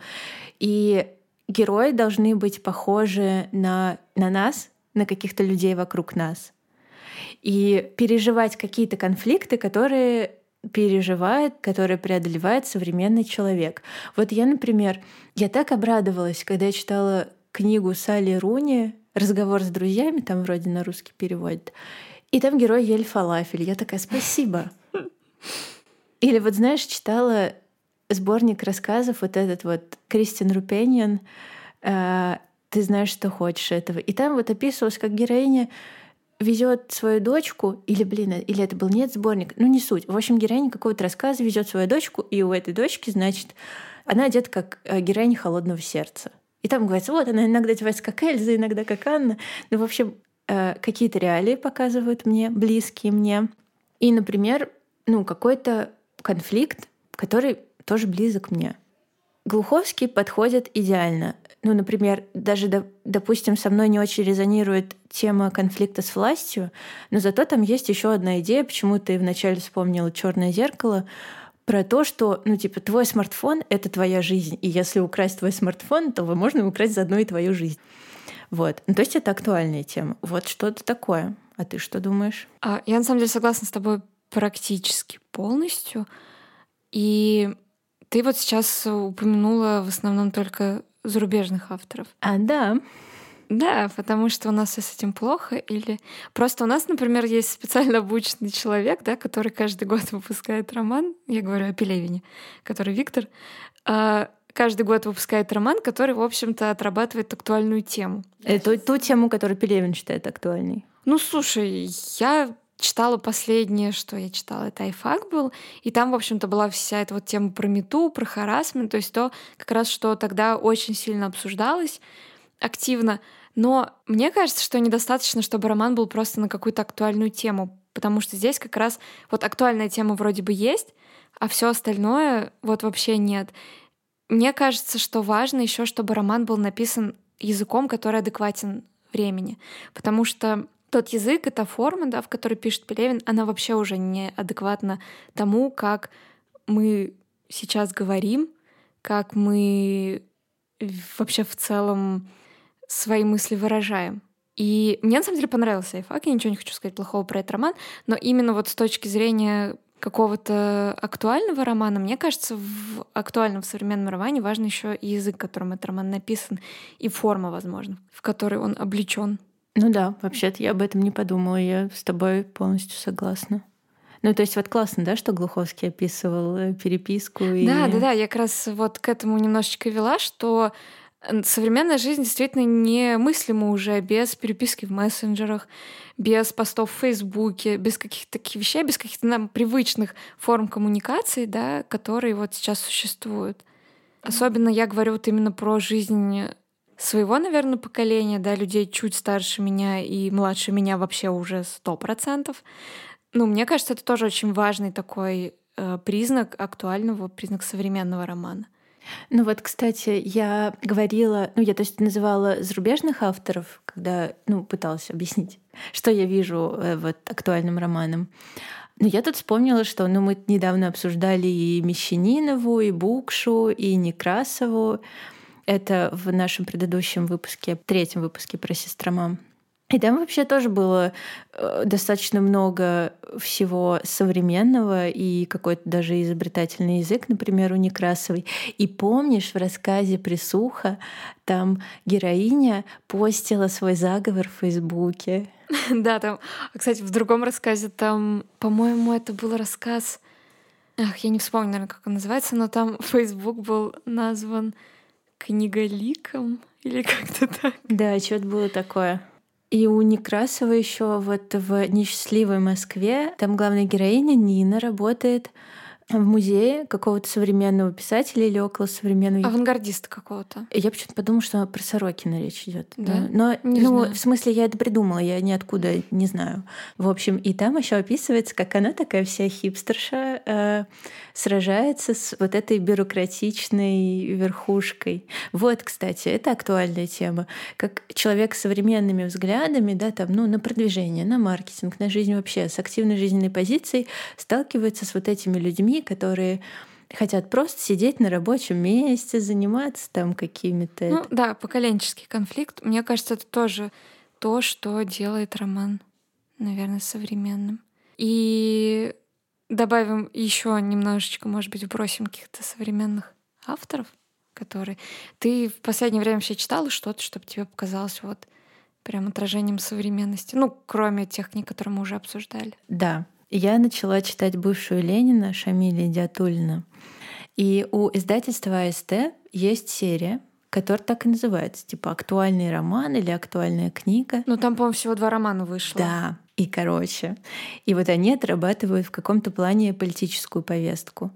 И герои должны быть похожи на, на нас, на каких-то людей вокруг нас. И переживать какие-то конфликты, которые переживает, который преодолевает современный человек. Вот я, например, я так обрадовалась, когда я читала книгу Салли Руни «Разговор с друзьями», там вроде на русский переводит, и там герой ель фалафель. Я такая, спасибо. <laughs> Или вот, знаешь, читала сборник рассказов вот этот вот Кристин Рупеньян э, «Ты знаешь, что хочешь этого». И там вот описывалось, как героиня везет свою дочку, или, блин, или это был нет сборник, ну не суть. В общем, героиня какого-то рассказа везет свою дочку, и у этой дочки, значит, она одета как э, героиня холодного сердца. И там говорится, вот она иногда одевается как Эльза, иногда как Анна. Ну, в общем, э, какие-то реалии показывают мне, близкие мне. И, например, ну, какой-то конфликт, который тоже близок мне. Глуховский подходит идеально. Ну, например, даже, допустим, со мной не очень резонирует тема конфликта с властью, но зато там есть еще одна идея, почему ты вначале вспомнила черное зеркало, про то, что, ну, типа, твой смартфон — это твоя жизнь, и если украсть твой смартфон, то можно украсть заодно и твою жизнь. Вот. Ну, то есть это актуальная тема. Вот что-то такое. А ты что думаешь? А, я, на самом деле, согласна с тобой практически полностью. И ты вот сейчас упомянула в основном только зарубежных авторов. А, да. Да, потому что у нас с этим плохо. Или просто у нас, например, есть специально обученный человек, да, который каждый год <laughs> выпускает роман. Я говорю о Пелевине, который Виктор. А, каждый год выпускает роман, который, в общем-то, отрабатывает актуальную тему. Это ту тему, которую Пелевин считает актуальной. Ну, слушай, я читала последнее, что я читала, это айфак был, и там, в общем-то, была вся эта вот тема про мету, про харасмент, то есть то, как раз, что тогда очень сильно обсуждалось активно. Но мне кажется, что недостаточно, чтобы роман был просто на какую-то актуальную тему, потому что здесь как раз вот актуальная тема вроде бы есть, а все остальное вот вообще нет. Мне кажется, что важно еще, чтобы роман был написан языком, который адекватен времени, потому что тот язык, эта форма, да, в которой пишет Пелевин, она вообще уже не адекватна тому, как мы сейчас говорим, как мы вообще в целом свои мысли выражаем. И мне на самом деле понравился Айфак, я ничего не хочу сказать плохого про этот роман, но именно вот с точки зрения какого-то актуального романа, мне кажется, в актуальном в современном романе важен еще и язык, которым этот роман написан, и форма, возможно, в которой он облечен. Ну да, вообще-то я об этом не подумала, я с тобой полностью согласна. Ну, то есть вот классно, да, что Глуховский описывал э, переписку. И... Да, да, да, я как раз вот к этому немножечко вела, что Современная жизнь действительно немыслима уже без переписки в мессенджерах, без постов в Фейсбуке, без каких-то таких вещей, без каких-то нам привычных форм коммуникации, да, которые вот сейчас существуют. Особенно я говорю вот именно про жизнь своего, наверное, поколения, да, людей чуть старше меня и младше меня вообще уже сто процентов. Ну, мне кажется, это тоже очень важный такой э, признак актуального, признак современного романа. Ну вот, кстати, я говорила, ну я то есть называла зарубежных авторов, когда, ну, пыталась объяснить, что я вижу э, вот актуальным романом. Но я тут вспомнила, что ну, мы недавно обсуждали и Мещанинову, и Букшу, и Некрасову. Это в нашем предыдущем выпуске, третьем выпуске про сестромам. И там вообще тоже было э, достаточно много всего современного и какой-то даже изобретательный язык, например, у Некрасовой. И помнишь, в рассказе «Присуха» там героиня постила свой заговор в Фейсбуке. <laughs> Да, там, кстати, в другом рассказе там, по-моему, это был рассказ... Ах, я не вспомню, наверное, как он называется, но там <laughs> Фейсбук был назван книголиком или <laughs> как-то так. Да, что-то было такое. И у Некрасова еще вот в «Несчастливой Москве» там главная героиня Нина работает в музее какого-то современного писателя или около современного. Авангардиста какого-то. Я почему-то подумала, что про Сорокина речь идет. Да? Но, не ну, знаю. в смысле, я это придумала, я ниоткуда не знаю. В общем, и там еще описывается, как она такая вся хипстерша э, сражается с вот этой бюрократичной верхушкой. Вот, кстати, это актуальная тема. Как человек с современными взглядами, да, там, ну, на продвижение, на маркетинг, на жизнь вообще, с активной жизненной позицией сталкивается с вот этими людьми, которые хотят просто сидеть на рабочем месте, заниматься там какими-то... Ну да, поколенческий конфликт. Мне кажется, это тоже то, что делает роман, наверное, современным. И добавим еще немножечко, может быть, вбросим каких-то современных авторов, которые... Ты в последнее время вообще читала что-то, чтобы тебе показалось вот прям отражением современности? Ну, кроме тех книг, которые мы уже обсуждали. Да, я начала читать бывшую Ленина Шамиля Диатулина. И у издательства АСТ есть серия, которая так и называется, типа актуальный роман или актуальная книга. Ну там, по-моему, всего два романа вышло. Да, и короче. И вот они отрабатывают в каком-то плане политическую повестку.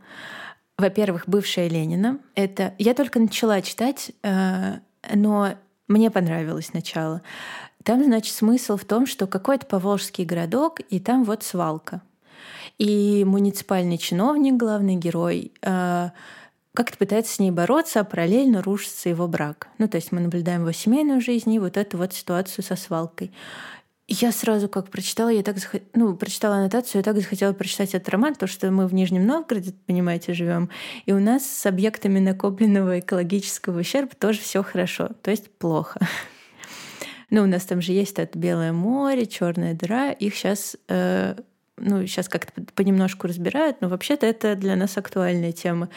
Во-первых, бывшая Ленина. Это я только начала читать, э, но мне понравилось начало. Там, значит, смысл в том, что какой-то поволжский городок, и там вот свалка. И муниципальный чиновник, главный герой, э, как-то пытается с ней бороться, а параллельно рушится его брак. Ну, то есть мы наблюдаем его семейную жизнь и вот эту вот ситуацию со свалкой. Я сразу как прочитала, я так захот... ну, прочитала аннотацию, я так захотела прочитать этот роман, потому что мы в Нижнем Новгороде, понимаете, живем, и у нас с объектами накопленного экологического ущерба тоже все хорошо, то есть плохо. Ну, у нас там же есть это Белое море, Черная дыра. Их сейчас, э, ну, сейчас как-то понемножку разбирают, но вообще-то это для нас актуальная тема.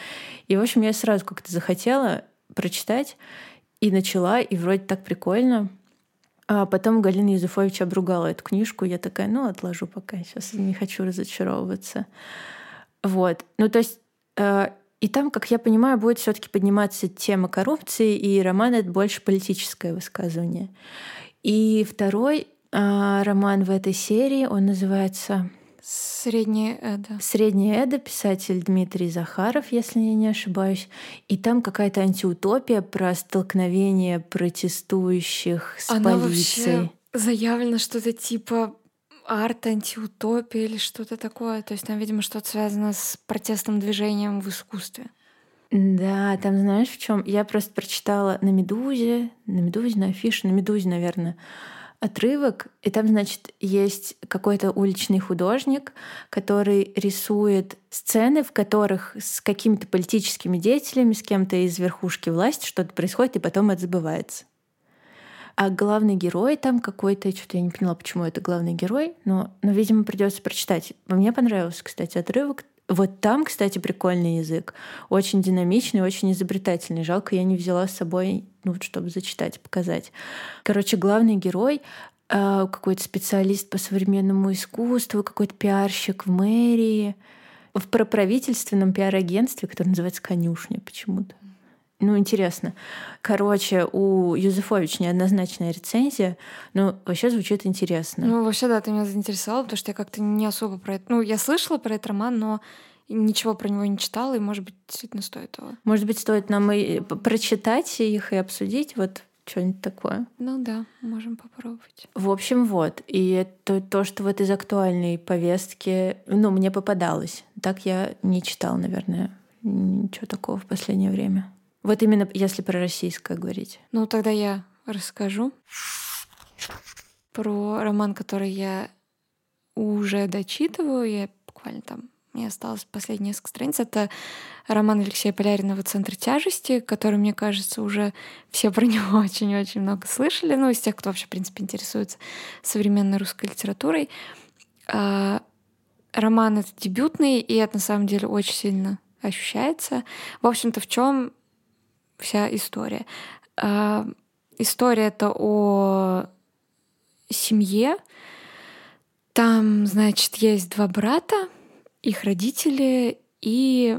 И, в общем, я сразу как-то захотела прочитать и начала, и вроде так прикольно. А потом Галина Юзефович обругала эту книжку. Я такая, ну, отложу пока, сейчас не хочу разочаровываться. Вот. Ну, то есть э, и там, как я понимаю, будет все таки подниматься тема коррупции, и роман — это больше политическое высказывание. И второй э, роман в этой серии, он называется Средняя Эда. Средняя Эда, писатель Дмитрий Захаров, если я не ошибаюсь. И там какая-то антиутопия про столкновение протестующих с Она полицией. Вообще заявлено что-то типа арт-антиутопия или что-то такое. То есть там, видимо, что-то связано с протестным движением в искусстве. Да, там знаешь в чем? Я просто прочитала на Медузе, на Медузе, на афише, на Медузе, наверное, отрывок, и там, значит, есть какой-то уличный художник, который рисует сцены, в которых с какими-то политическими деятелями, с кем-то из верхушки власти что-то происходит, и потом это забывается. А главный герой там какой-то, что-то я не поняла, почему это главный герой, но, но видимо, придется прочитать. Мне понравился, кстати, отрывок. Вот там, кстати, прикольный язык. Очень динамичный, очень изобретательный. Жалко, я не взяла с собой, ну, чтобы зачитать, показать. Короче, главный герой э, какой-то специалист по современному искусству, какой-то пиарщик в мэрии, в правительственном пиар-агентстве, которое называется «Конюшня» почему-то. Ну, интересно. Короче, у Юзефович неоднозначная рецензия, но вообще звучит интересно. Ну, вообще, да, ты меня заинтересовала, потому что я как-то не особо про это... Ну, я слышала про этот роман, но ничего про него не читала, и, может быть, действительно стоит того. Может быть, стоит нам и прочитать их и обсудить вот что-нибудь такое. Ну да, можем попробовать. В общем, вот. И это то, что вот из актуальной повестки, ну, мне попадалось. Так я не читал, наверное, ничего такого в последнее время. Вот именно если про российское говорить. Ну, тогда я расскажу про роман, который я уже дочитываю. Я буквально там мне осталось последние несколько страниц. Это роман Алексея Поляринова «Центр тяжести», который, мне кажется, уже все про него <laughs> очень-очень много слышали. Ну, из тех, кто вообще, в принципе, интересуется современной русской литературой. А, роман этот дебютный, и это на самом деле очень сильно ощущается. В общем-то, в чем вся история. А, история это о семье. Там, значит, есть два брата, их родители, и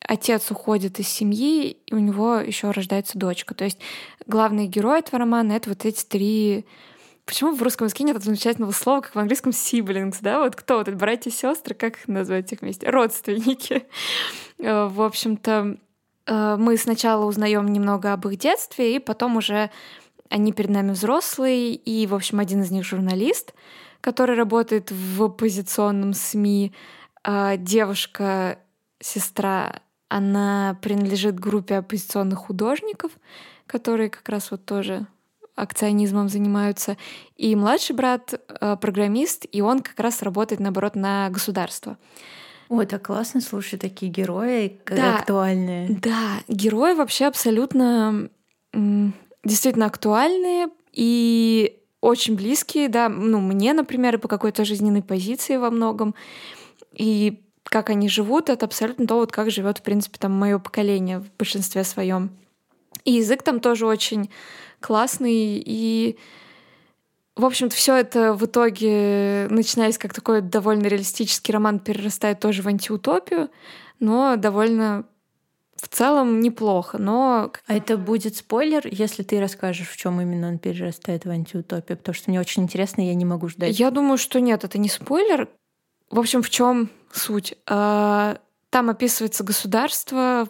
отец уходит из семьи, и у него еще рождается дочка. То есть главный герой этого романа — это вот эти три Почему в русском языке нет этого замечательного слова, как в английском siblings, да? Вот кто вот братья и сестры, как их назвать их вместе? Родственники. Э, в общем-то, Э, мы сначала узнаем немного об их детстве, и потом уже они перед нами взрослые, и, в общем, один из них журналист, который работает в оппозиционном СМИ. А девушка, сестра, она принадлежит группе оппозиционных художников, которые как раз вот тоже акционизмом занимаются. И младший брат э, программист, и он как раз работает, наоборот, на государство. Ой, так классно, слушай, такие герои да, актуальные. Да, герои вообще абсолютно действительно актуальные и очень близкие, да, ну, мне, например, и по какой-то жизненной позиции во многом. И как они живут, это абсолютно то, вот как живет, в принципе, там мое поколение в большинстве своем. И язык там тоже очень классный и В общем-то, все это в итоге, начинаясь как такой довольно реалистический роман, перерастает тоже в антиутопию, но довольно в целом неплохо, но... А это будет спойлер, если ты расскажешь, в чем именно он перерастает в антиутопию, потому что мне очень интересно, я не могу ждать. Я думаю, что нет, это не спойлер. В общем, в чем суть? А, там описывается государство,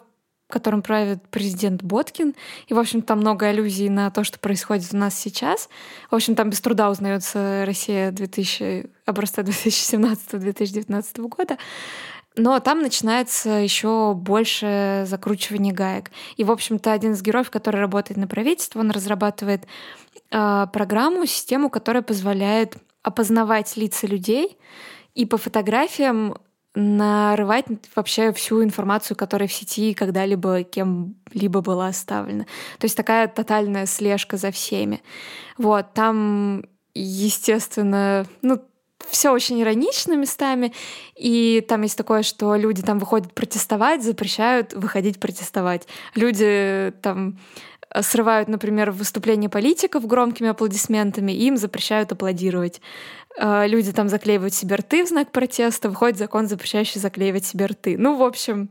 которым правит президент Боткин. И, в общем, там много аллюзий на то, что происходит у нас сейчас. В общем, там без труда узнается Россия 2000, образца 2017-2019 года. Но там начинается еще больше закручивания гаек. И, в общем-то, один из героев, который работает на правительство, он разрабатывает э, программу, систему, которая позволяет опознавать лица людей и по фотографиям нарывать вообще всю информацию, которая в сети когда-либо кем-либо была оставлена. То есть такая тотальная слежка за всеми. Вот, там, естественно, ну, все очень иронично местами, и там есть такое, что люди там выходят протестовать, запрещают выходить протестовать. Люди там срывают, например, выступление политиков громкими аплодисментами, и им запрещают аплодировать. А, люди там заклеивают себе рты в знак протеста, выходит закон, запрещающий заклеивать себе рты. Ну, в общем,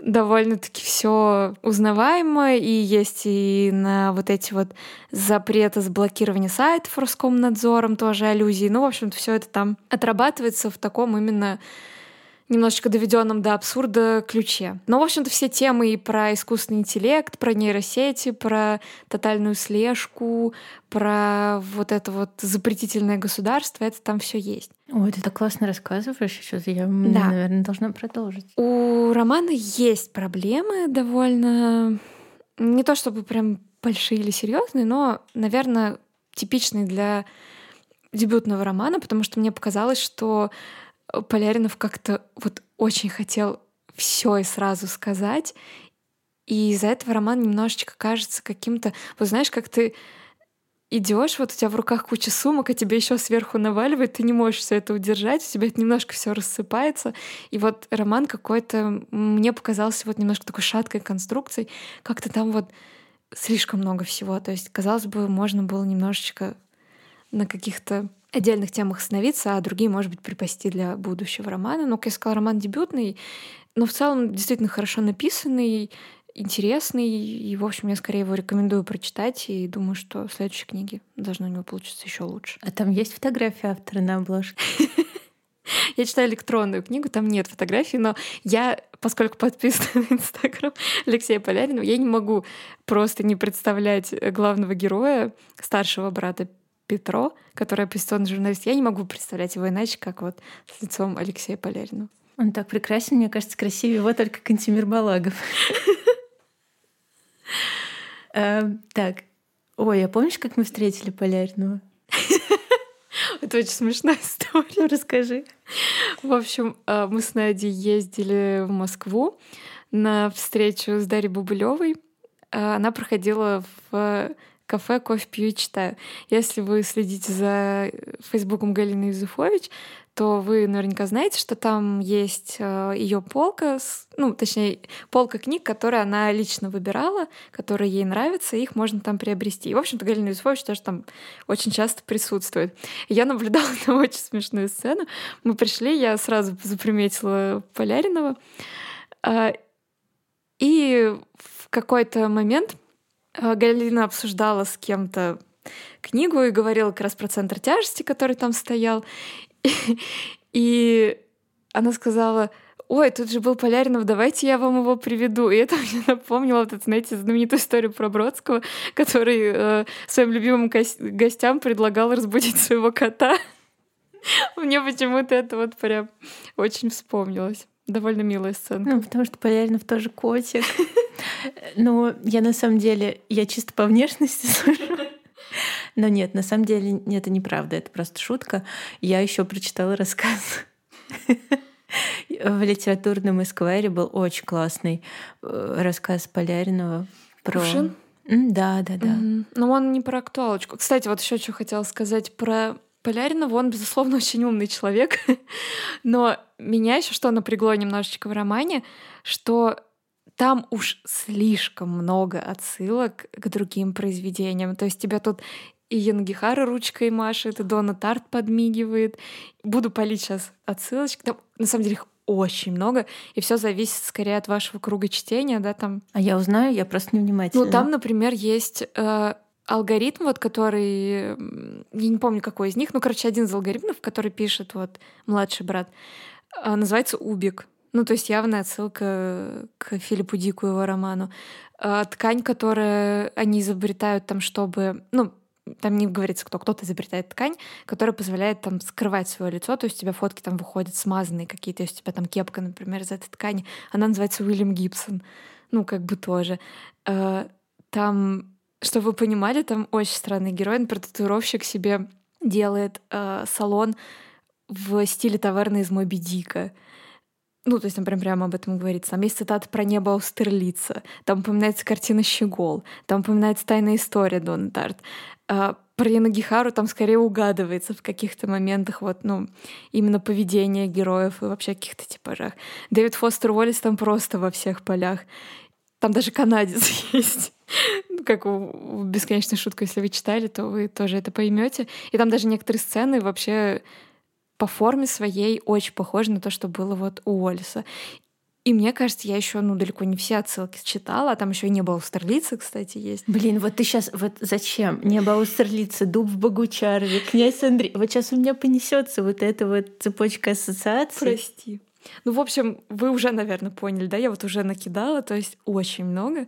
довольно-таки все узнаваемо, и есть и на вот эти вот запреты с блокирования сайтов Роскомнадзором тоже аллюзии. Ну, в общем-то, все это там отрабатывается в таком именно немножечко доведенном до абсурда ключе. Но, в общем-то, все темы и про искусственный интеллект, про нейросети, про тотальную слежку, про вот это вот запретительное государство, это там все есть. Ой, ты так классно рассказываешь сейчас. Я, да. наверное, должна продолжить. У романа есть проблемы довольно... Не то чтобы прям большие или серьезные, но, наверное, типичные для дебютного романа, потому что мне показалось, что Поляринов как-то вот очень хотел все и сразу сказать. И из-за этого роман немножечко кажется каким-то... Вот знаешь, как ты идешь, вот у тебя в руках куча сумок, а тебе еще сверху наваливает, ты не можешь все это удержать, у тебя это немножко все рассыпается. И вот роман какой-то мне показался вот немножко такой шаткой конструкцией, как-то там вот слишком много всего. То есть, казалось бы, можно было немножечко на каких-то отдельных темах остановиться, а другие, может быть, припасти для будущего романа. Но, как я сказала, роман дебютный, но в целом действительно хорошо написанный, интересный, и, в общем, я скорее его рекомендую прочитать, и думаю, что в следующей книге должно у него получиться еще лучше. А там есть фотография автора на обложке? <laughs> Я читаю электронную книгу, там нет фотографий, но я, поскольку подписана на Инстаграм Алексея Полярина, я не могу просто не представлять главного героя, старшего брата Петро, который оппозиционный журналист, я не могу представлять его иначе, как вот с лицом Алексея Полярина. Он так прекрасен, мне кажется, красивее его только Кантимир Балагов. <laughs> Эм, так, ой, а помнишь, как мы встретили Полярного? <laughs> Это очень смешная история. Ну, расскажи. В общем, э, мы с Надей ездили в Москву на встречу с Дарьей Бубылевой. Э, она проходила в кафе «Кофе пью и читаю». Если вы следите за фейсбуком Галины Юзефович, то вы наверняка знаете, что там есть э, ее полка, ну, точнее, полка книг, которые она лично выбирала, которые ей нравятся, и их можно там приобрести. И, в общем-то, Галина Юзефович тоже там очень часто присутствует. Я наблюдала <laughs> на очень смешную сцену. Мы пришли, я сразу заприметила Поляринова, э, и в какой-то момент Э, Галина обсуждала с кем-то книгу и говорила как раз про центр тяжести, который там стоял. <laughs> И она сказала, ой, тут же был Поляринов, давайте я вам его приведу. И это <laughs> мне напомнило вот эту, знаете, знаменитую историю про Бродского, который э, своим любимым гостям предлагал разбудить своего кота. <laughs> Мне почему-то это вот прям очень вспомнилось. Довольно милая сцена. Ну, потому что Поляринов тоже котик. Ну, я на самом деле, я чисто по внешности <laughs> сужу. Но нет, на самом деле это неправда, это просто шутка. Я еще прочитала рассказ в литературном эсквайре был очень классный э, рассказ Поляринова про... Кувшин? Да, да, да. Но он не про актуалочку. Кстати, вот еще что хотела сказать про Поляринова. Он, безусловно, <laughs> очень умный человек. Но меня еще что напрягло немножечко в романе, что там уж слишком много отсылок к другим произведениям. То есть тебя тут и Янгихара ручкой машет, и Дона Тарт подмигивает. Буду палить сейчас отсылочки. Там, на самом деле, их очень много, и все зависит скорее от вашего круга чтения, да, там. А я узнаю, я просто невнимательна. Ну, там, например, есть э, алгоритм, вот который, я не помню, какой из них, ну, короче, один из алгоритмов, который пишет вот младший брат, э, называется Убик. Ну, то есть явная отсылка к Филиппу Дику его роману. Э, ткань, которую они изобретают там, чтобы... Ну, там не говорится кто, кто-то изобретает ткань, которая позволяет там скрывать свое лицо, то есть у тебя фотки там выходят смазанные какие-то, у тебя там кепка, например, из этой ткани, она называется Уильям Гибсон, ну, как бы тоже. Э, там, чтобы вы понимали, там очень странный герой, например, татуировщик себе делает э, салон в стиле таверны из Моби Дика. Ну, то есть там прям прямо об этом говорится. Там есть цитата про небо Аустерлица, там упоминается картина «Щегол», там упоминается тайная история Дона Тарт. А, про Янагихару там скорее угадывается в каких-то моментах вот, ну, именно поведение героев и вообще каких-то типажах. Дэвид Фостер Уоллес там просто во всех полях. Там даже канадец <laughs> есть. Ну, как у бесконечной шутки, если вы читали, то вы тоже это поймете. И там даже некоторые сцены вообще по форме своей очень похожи на то, что было вот у Уоллеса. И мне кажется, я еще ну, далеко не все отсылки читала, а там еще и не было Аустерлицы, кстати, есть. Блин, вот ты сейчас, вот зачем? Не было Аустерлицы, Дуб в Богучарове, князь Андрей. Вот сейчас у меня понесется вот эта вот цепочка ассоциаций. Прости. Ну, в общем, вы уже, наверное, поняли, да? Я вот уже накидала, то есть очень много.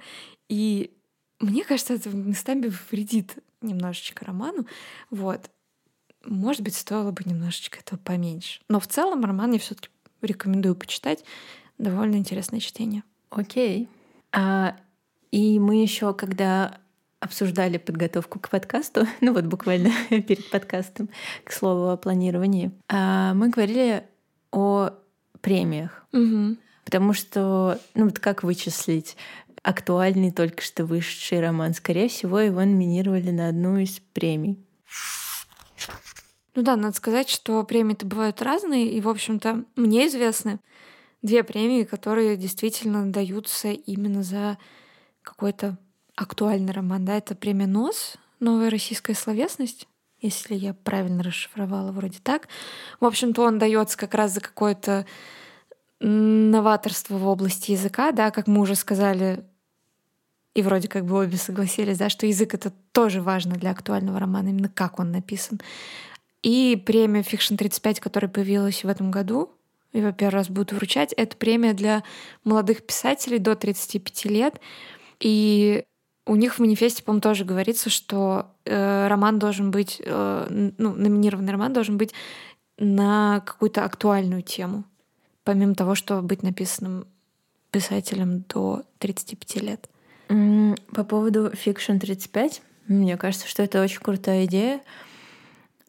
И мне кажется, это местами вредит немножечко роману. Вот может быть, стоило бы немножечко этого поменьше. Но в целом роман я все-таки рекомендую почитать. Довольно интересное чтение. Окей. А, и мы еще, когда обсуждали подготовку к подкасту, <laughs> ну вот буквально <laughs> перед подкастом, к слову о планировании, а, мы говорили о премиях. Угу. Потому что, ну вот как вычислить актуальный только что вышедший роман? Скорее всего, его номинировали на одну из премий. Ну да, надо сказать, что премии-то бывают разные, и, в общем-то, мне известны две премии, которые действительно даются именно за какой-то актуальный роман. Да, это премия НОС, новая российская словесность, если я правильно расшифровала, вроде так. В общем-то, он дается как раз за какое-то новаторство в области языка, да, как мы уже сказали, и вроде как бы обе согласились, да, что язык это тоже важно для актуального романа, именно как он написан. И премия Fiction 35, которая появилась в этом году, его первый раз будут вручать, это премия для молодых писателей до 35 лет. И у них в манифесте, по-моему, тоже говорится, что э, роман должен быть, э, ну, номинированный роман должен быть на какую-то актуальную тему, помимо того, что быть написанным писателем до 35 лет. По поводу Fiction 35, мне кажется, что это очень крутая идея.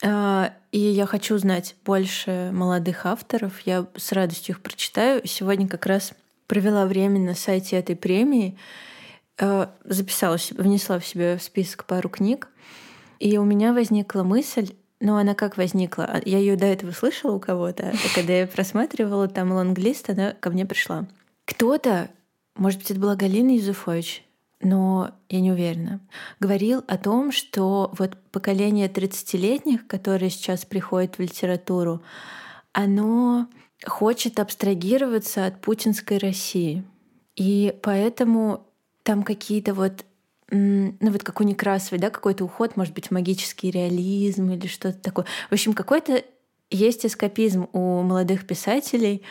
А, и я хочу знать больше молодых авторов. Я с радостью их прочитаю. Сегодня как раз провела время на сайте этой премии, а, записала, внесла в себе в список пару книг, и у меня возникла мысль, ну, она как возникла? А, я ее до этого слышала у кого-то, а когда я просматривала там лонглист, она ко мне пришла. Кто-то, может быть, это была Галина Юзуфович, но я не уверена, говорил о том, что вот поколение 30-летних, которое сейчас приходит в литературу, оно хочет абстрагироваться от путинской России. И поэтому там какие-то вот ну вот как у Некрасовой, да, какой-то уход, может быть, магический реализм или что-то такое. В общем, какой-то есть эскапизм у молодых писателей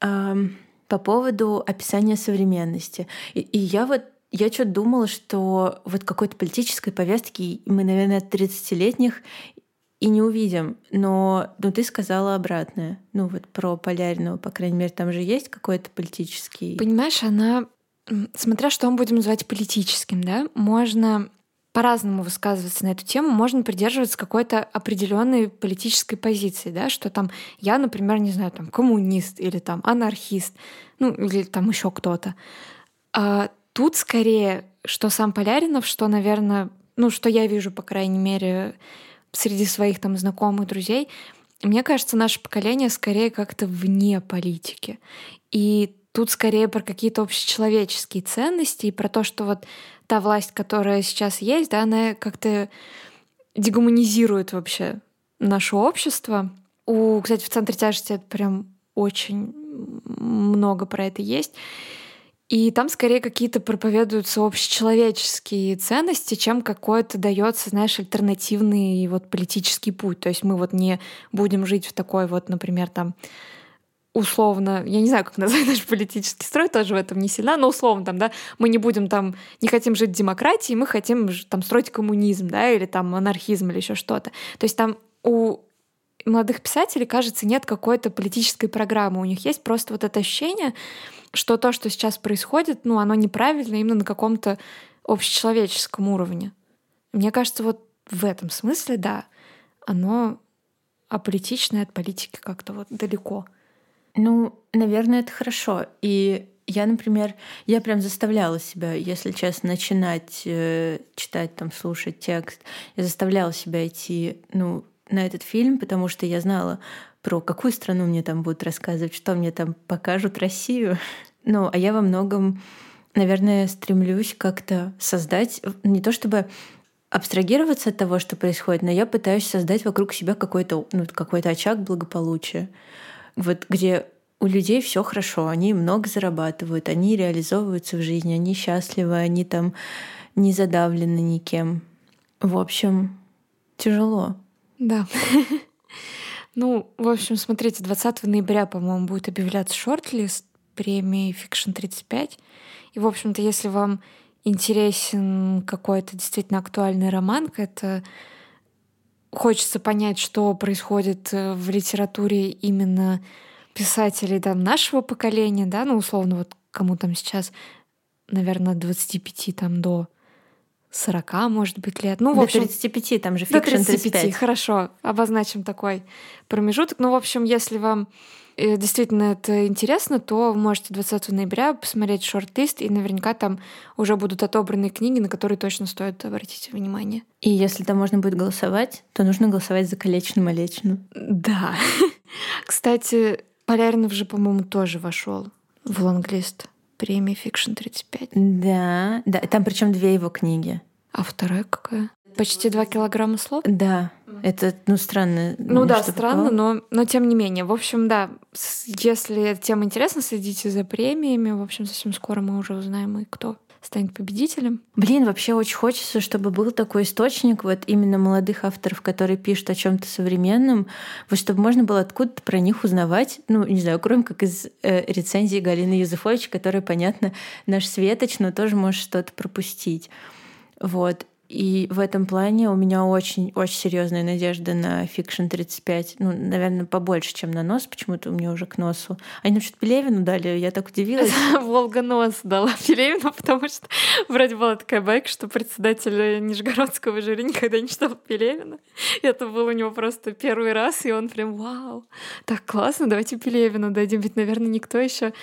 эм, по поводу описания современности. И, и я вот я что-то думала, что вот какой-то политической повестки мы, наверное, от 30-летних и не увидим. Но ну, ты сказала обратное. Ну вот про Полярного, по крайней мере, там же есть какой-то политический... Понимаешь, она... Смотря что мы будем называть политическим, да, можно по-разному высказываться на эту тему, можно придерживаться какой-то определенной политической позиции, да, что там я, например, не знаю, там коммунист или там анархист, ну или там еще кто-то. А Тут скорее, что сам Поляринов, что, наверное, ну, что я вижу, по крайней мере, среди своих там знакомых, друзей, мне кажется, наше поколение скорее как-то вне политики. И тут скорее про какие-то общечеловеческие ценности и про то, что вот та власть, которая сейчас есть, да, она как-то дегуманизирует вообще наше общество. У, кстати, в центре тяжести это прям очень много про это есть. И там скорее какие-то проповедуются общечеловеческие ценности, чем какой-то дается, знаешь, альтернативный вот политический путь. То есть мы вот не будем жить в такой вот, например, там условно, я не знаю, как <laughs> назвать наш политический строй, тоже в этом не сильно, но условно там, да, мы не будем там, не хотим жить в демократии, мы хотим там строить коммунизм, да, или там анархизм или еще что-то. То есть там у молодых писателей, кажется, нет какой-то политической программы. У них есть просто вот это ощущение, что то, что сейчас происходит, ну, оно неправильно именно на каком-то общечеловеческом уровне. Мне кажется, вот в этом смысле, да, оно аполитичное от политики как-то вот далеко. Ну, наверное, это хорошо. И я, например, я прям заставляла себя, если честно, начинать э, читать, там, слушать текст. Я заставляла себя идти, ну, на этот фильм, потому что я знала, про какую страну мне там будут рассказывать, что мне там покажут Россию. <laughs> Ну, а я во многом, наверное, стремлюсь как-то создать, не то чтобы абстрагироваться от того, что происходит, но я пытаюсь создать вокруг себя какой-то ну, какой очаг благополучия, вот где у людей все хорошо, они много зарабатывают, они реализовываются в жизни, они счастливы, они там не задавлены никем. В общем, тяжело. Да. <laughs> Ну, в общем, смотрите, 20 ноября, по-моему, будет объявляться шорт-лист премии Fiction 35. И, в общем-то, если вам интересен какой-то действительно актуальный роман, это хочется понять, что происходит э, в литературе именно писателей там, нашего поколения, да, ну, условно, вот кому там сейчас, наверное, от 25 там, до 40, может быть, лет. Ну, в общем, 35, там же фикшн 35. 35. Хорошо, обозначим такой промежуток. Ну, в общем, если вам э, действительно это интересно, то вы можете 20 ноября посмотреть шорт-лист, и наверняка там уже будут отобраны книги, на которые точно стоит обратить внимание. И если там можно будет голосовать, то нужно голосовать за Калечину Малечину. Да. <laughs> Кстати, Поляринов же, по-моему, тоже вошел в лонглист премии Fiction 35. Да, да, там причем две его книги. А вторая какая? Почти два килограмма слов? Да. Это, ну, странно. Ну да, странно, но, но тем не менее. В общем, да, если эта тема интересна, следите за премиями. В общем, совсем скоро мы уже узнаем, и кто станет победителем. Блин, вообще очень хочется, чтобы был такой источник вот именно молодых авторов, которые пишут о чем то современном, вот чтобы можно было откуда-то про них узнавать, ну, не знаю, кроме как из э, рецензии Галины Юзефович, которая, понятно, наш светоч, но тоже может что-то пропустить. Вот. И в этом плане у меня очень-очень серьезная надежда на Fiction 35. Ну, наверное, побольше, чем на нос. Почему-то у меня уже к носу. Они нам что-то Пелевину дали, я так удивилась. <laughs> Волга нос дала <laughs> Пелевину, потому что вроде была такая байка, что председатель Нижегородского жюри никогда не читал Пелевина. И это был у него просто первый раз, и он прям вау, так классно, давайте Пелевину дадим. Ведь, наверное, никто еще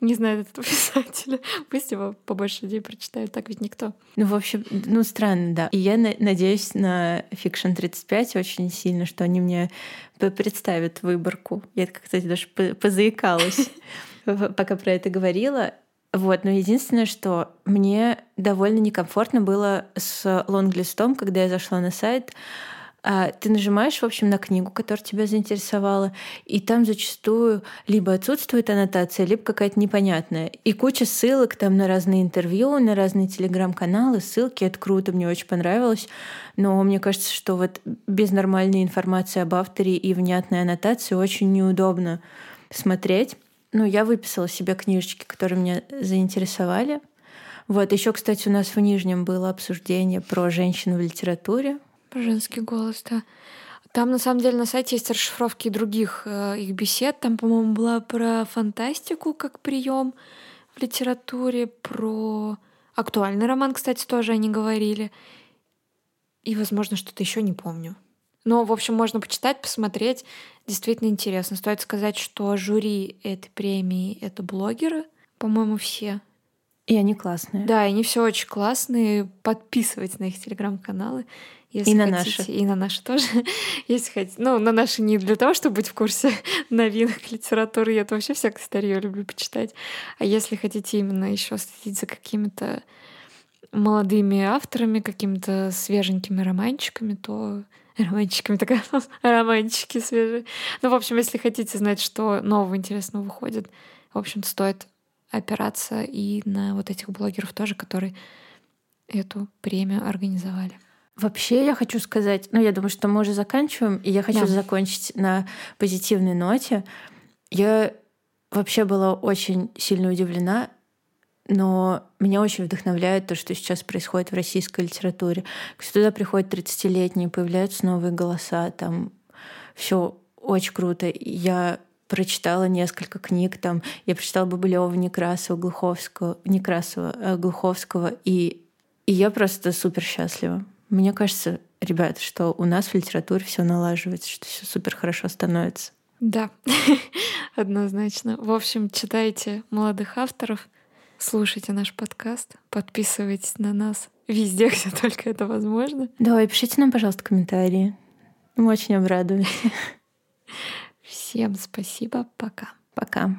не знает этого <laughs> писателя. Пусть его побольше людей прочитают, так ведь никто. Ну, в общем, ну, странно, да. И я надеюсь на Fiction 35 очень сильно, что они мне представят выборку. Я, кстати, даже позаикалась, <laughs> пока про это говорила. Вот, но единственное, что мне довольно некомфортно было с лонглистом, когда я зашла на сайт, ты нажимаешь, в общем, на книгу, которая тебя заинтересовала, и там зачастую либо отсутствует аннотация, либо какая-то непонятная. И куча ссылок там на разные интервью, на разные телеграм-каналы, ссылки. Это круто, мне очень понравилось. Но мне кажется, что вот без нормальной информации об авторе и внятной аннотации очень неудобно смотреть. Ну, я выписала себе книжечки, которые меня заинтересовали. Вот, еще, кстати, у нас в Нижнем было обсуждение про женщину в литературе. Женский голос, да. Там, на самом деле, на сайте есть расшифровки других э, их бесед. Там, по-моему, была про фантастику как прием в литературе, про актуальный роман, кстати, тоже они говорили. И, возможно, что-то еще не помню. Но, в общем, можно почитать, посмотреть. Действительно интересно. Стоит сказать, что жюри этой премии — это блогеры, по-моему, все. И они классные. Да, они все очень классные. Подписывайтесь на их телеграм-каналы. Если и на хотите, наши. И на наши тоже. <laughs> Если хотите. Ну, на наши не для того, чтобы быть в курсе <laughs> новинок литературы. Я вообще всякое старье люблю почитать. А если хотите именно еще следить за какими-то молодыми авторами, какими-то свеженькими романчиками, то <laughs> романчиками такая романчики свежие. Ну, в общем, если хотите знать, что нового интересного выходит, в общем, стоит опираться и на вот этих блогеров тоже, которые эту премию организовали. Вообще я хочу сказать, ну я думаю, что мы уже заканчиваем, и я хочу да. закончить на позитивной ноте. Я вообще была очень сильно удивлена, но меня очень вдохновляет то, что сейчас происходит в российской литературе. Туда приходят 30-летние, появляются новые голоса, там все очень круто. Я прочитала несколько книг, там я прочитала Бабылева, Некрасова, Глуховского, Некрасова, э, Глуховского, и, и я просто супер счастлива. Мне кажется, ребят, что у нас в литературе все налаживается, что все супер хорошо становится. Да, <laughs> однозначно. В общем, читайте молодых авторов, слушайте наш подкаст, подписывайтесь на нас везде, <laughs> где только это возможно. Да, и пишите нам, пожалуйста, комментарии. Мы очень обрадуемся. <laughs> Всем спасибо. Пока. Пока.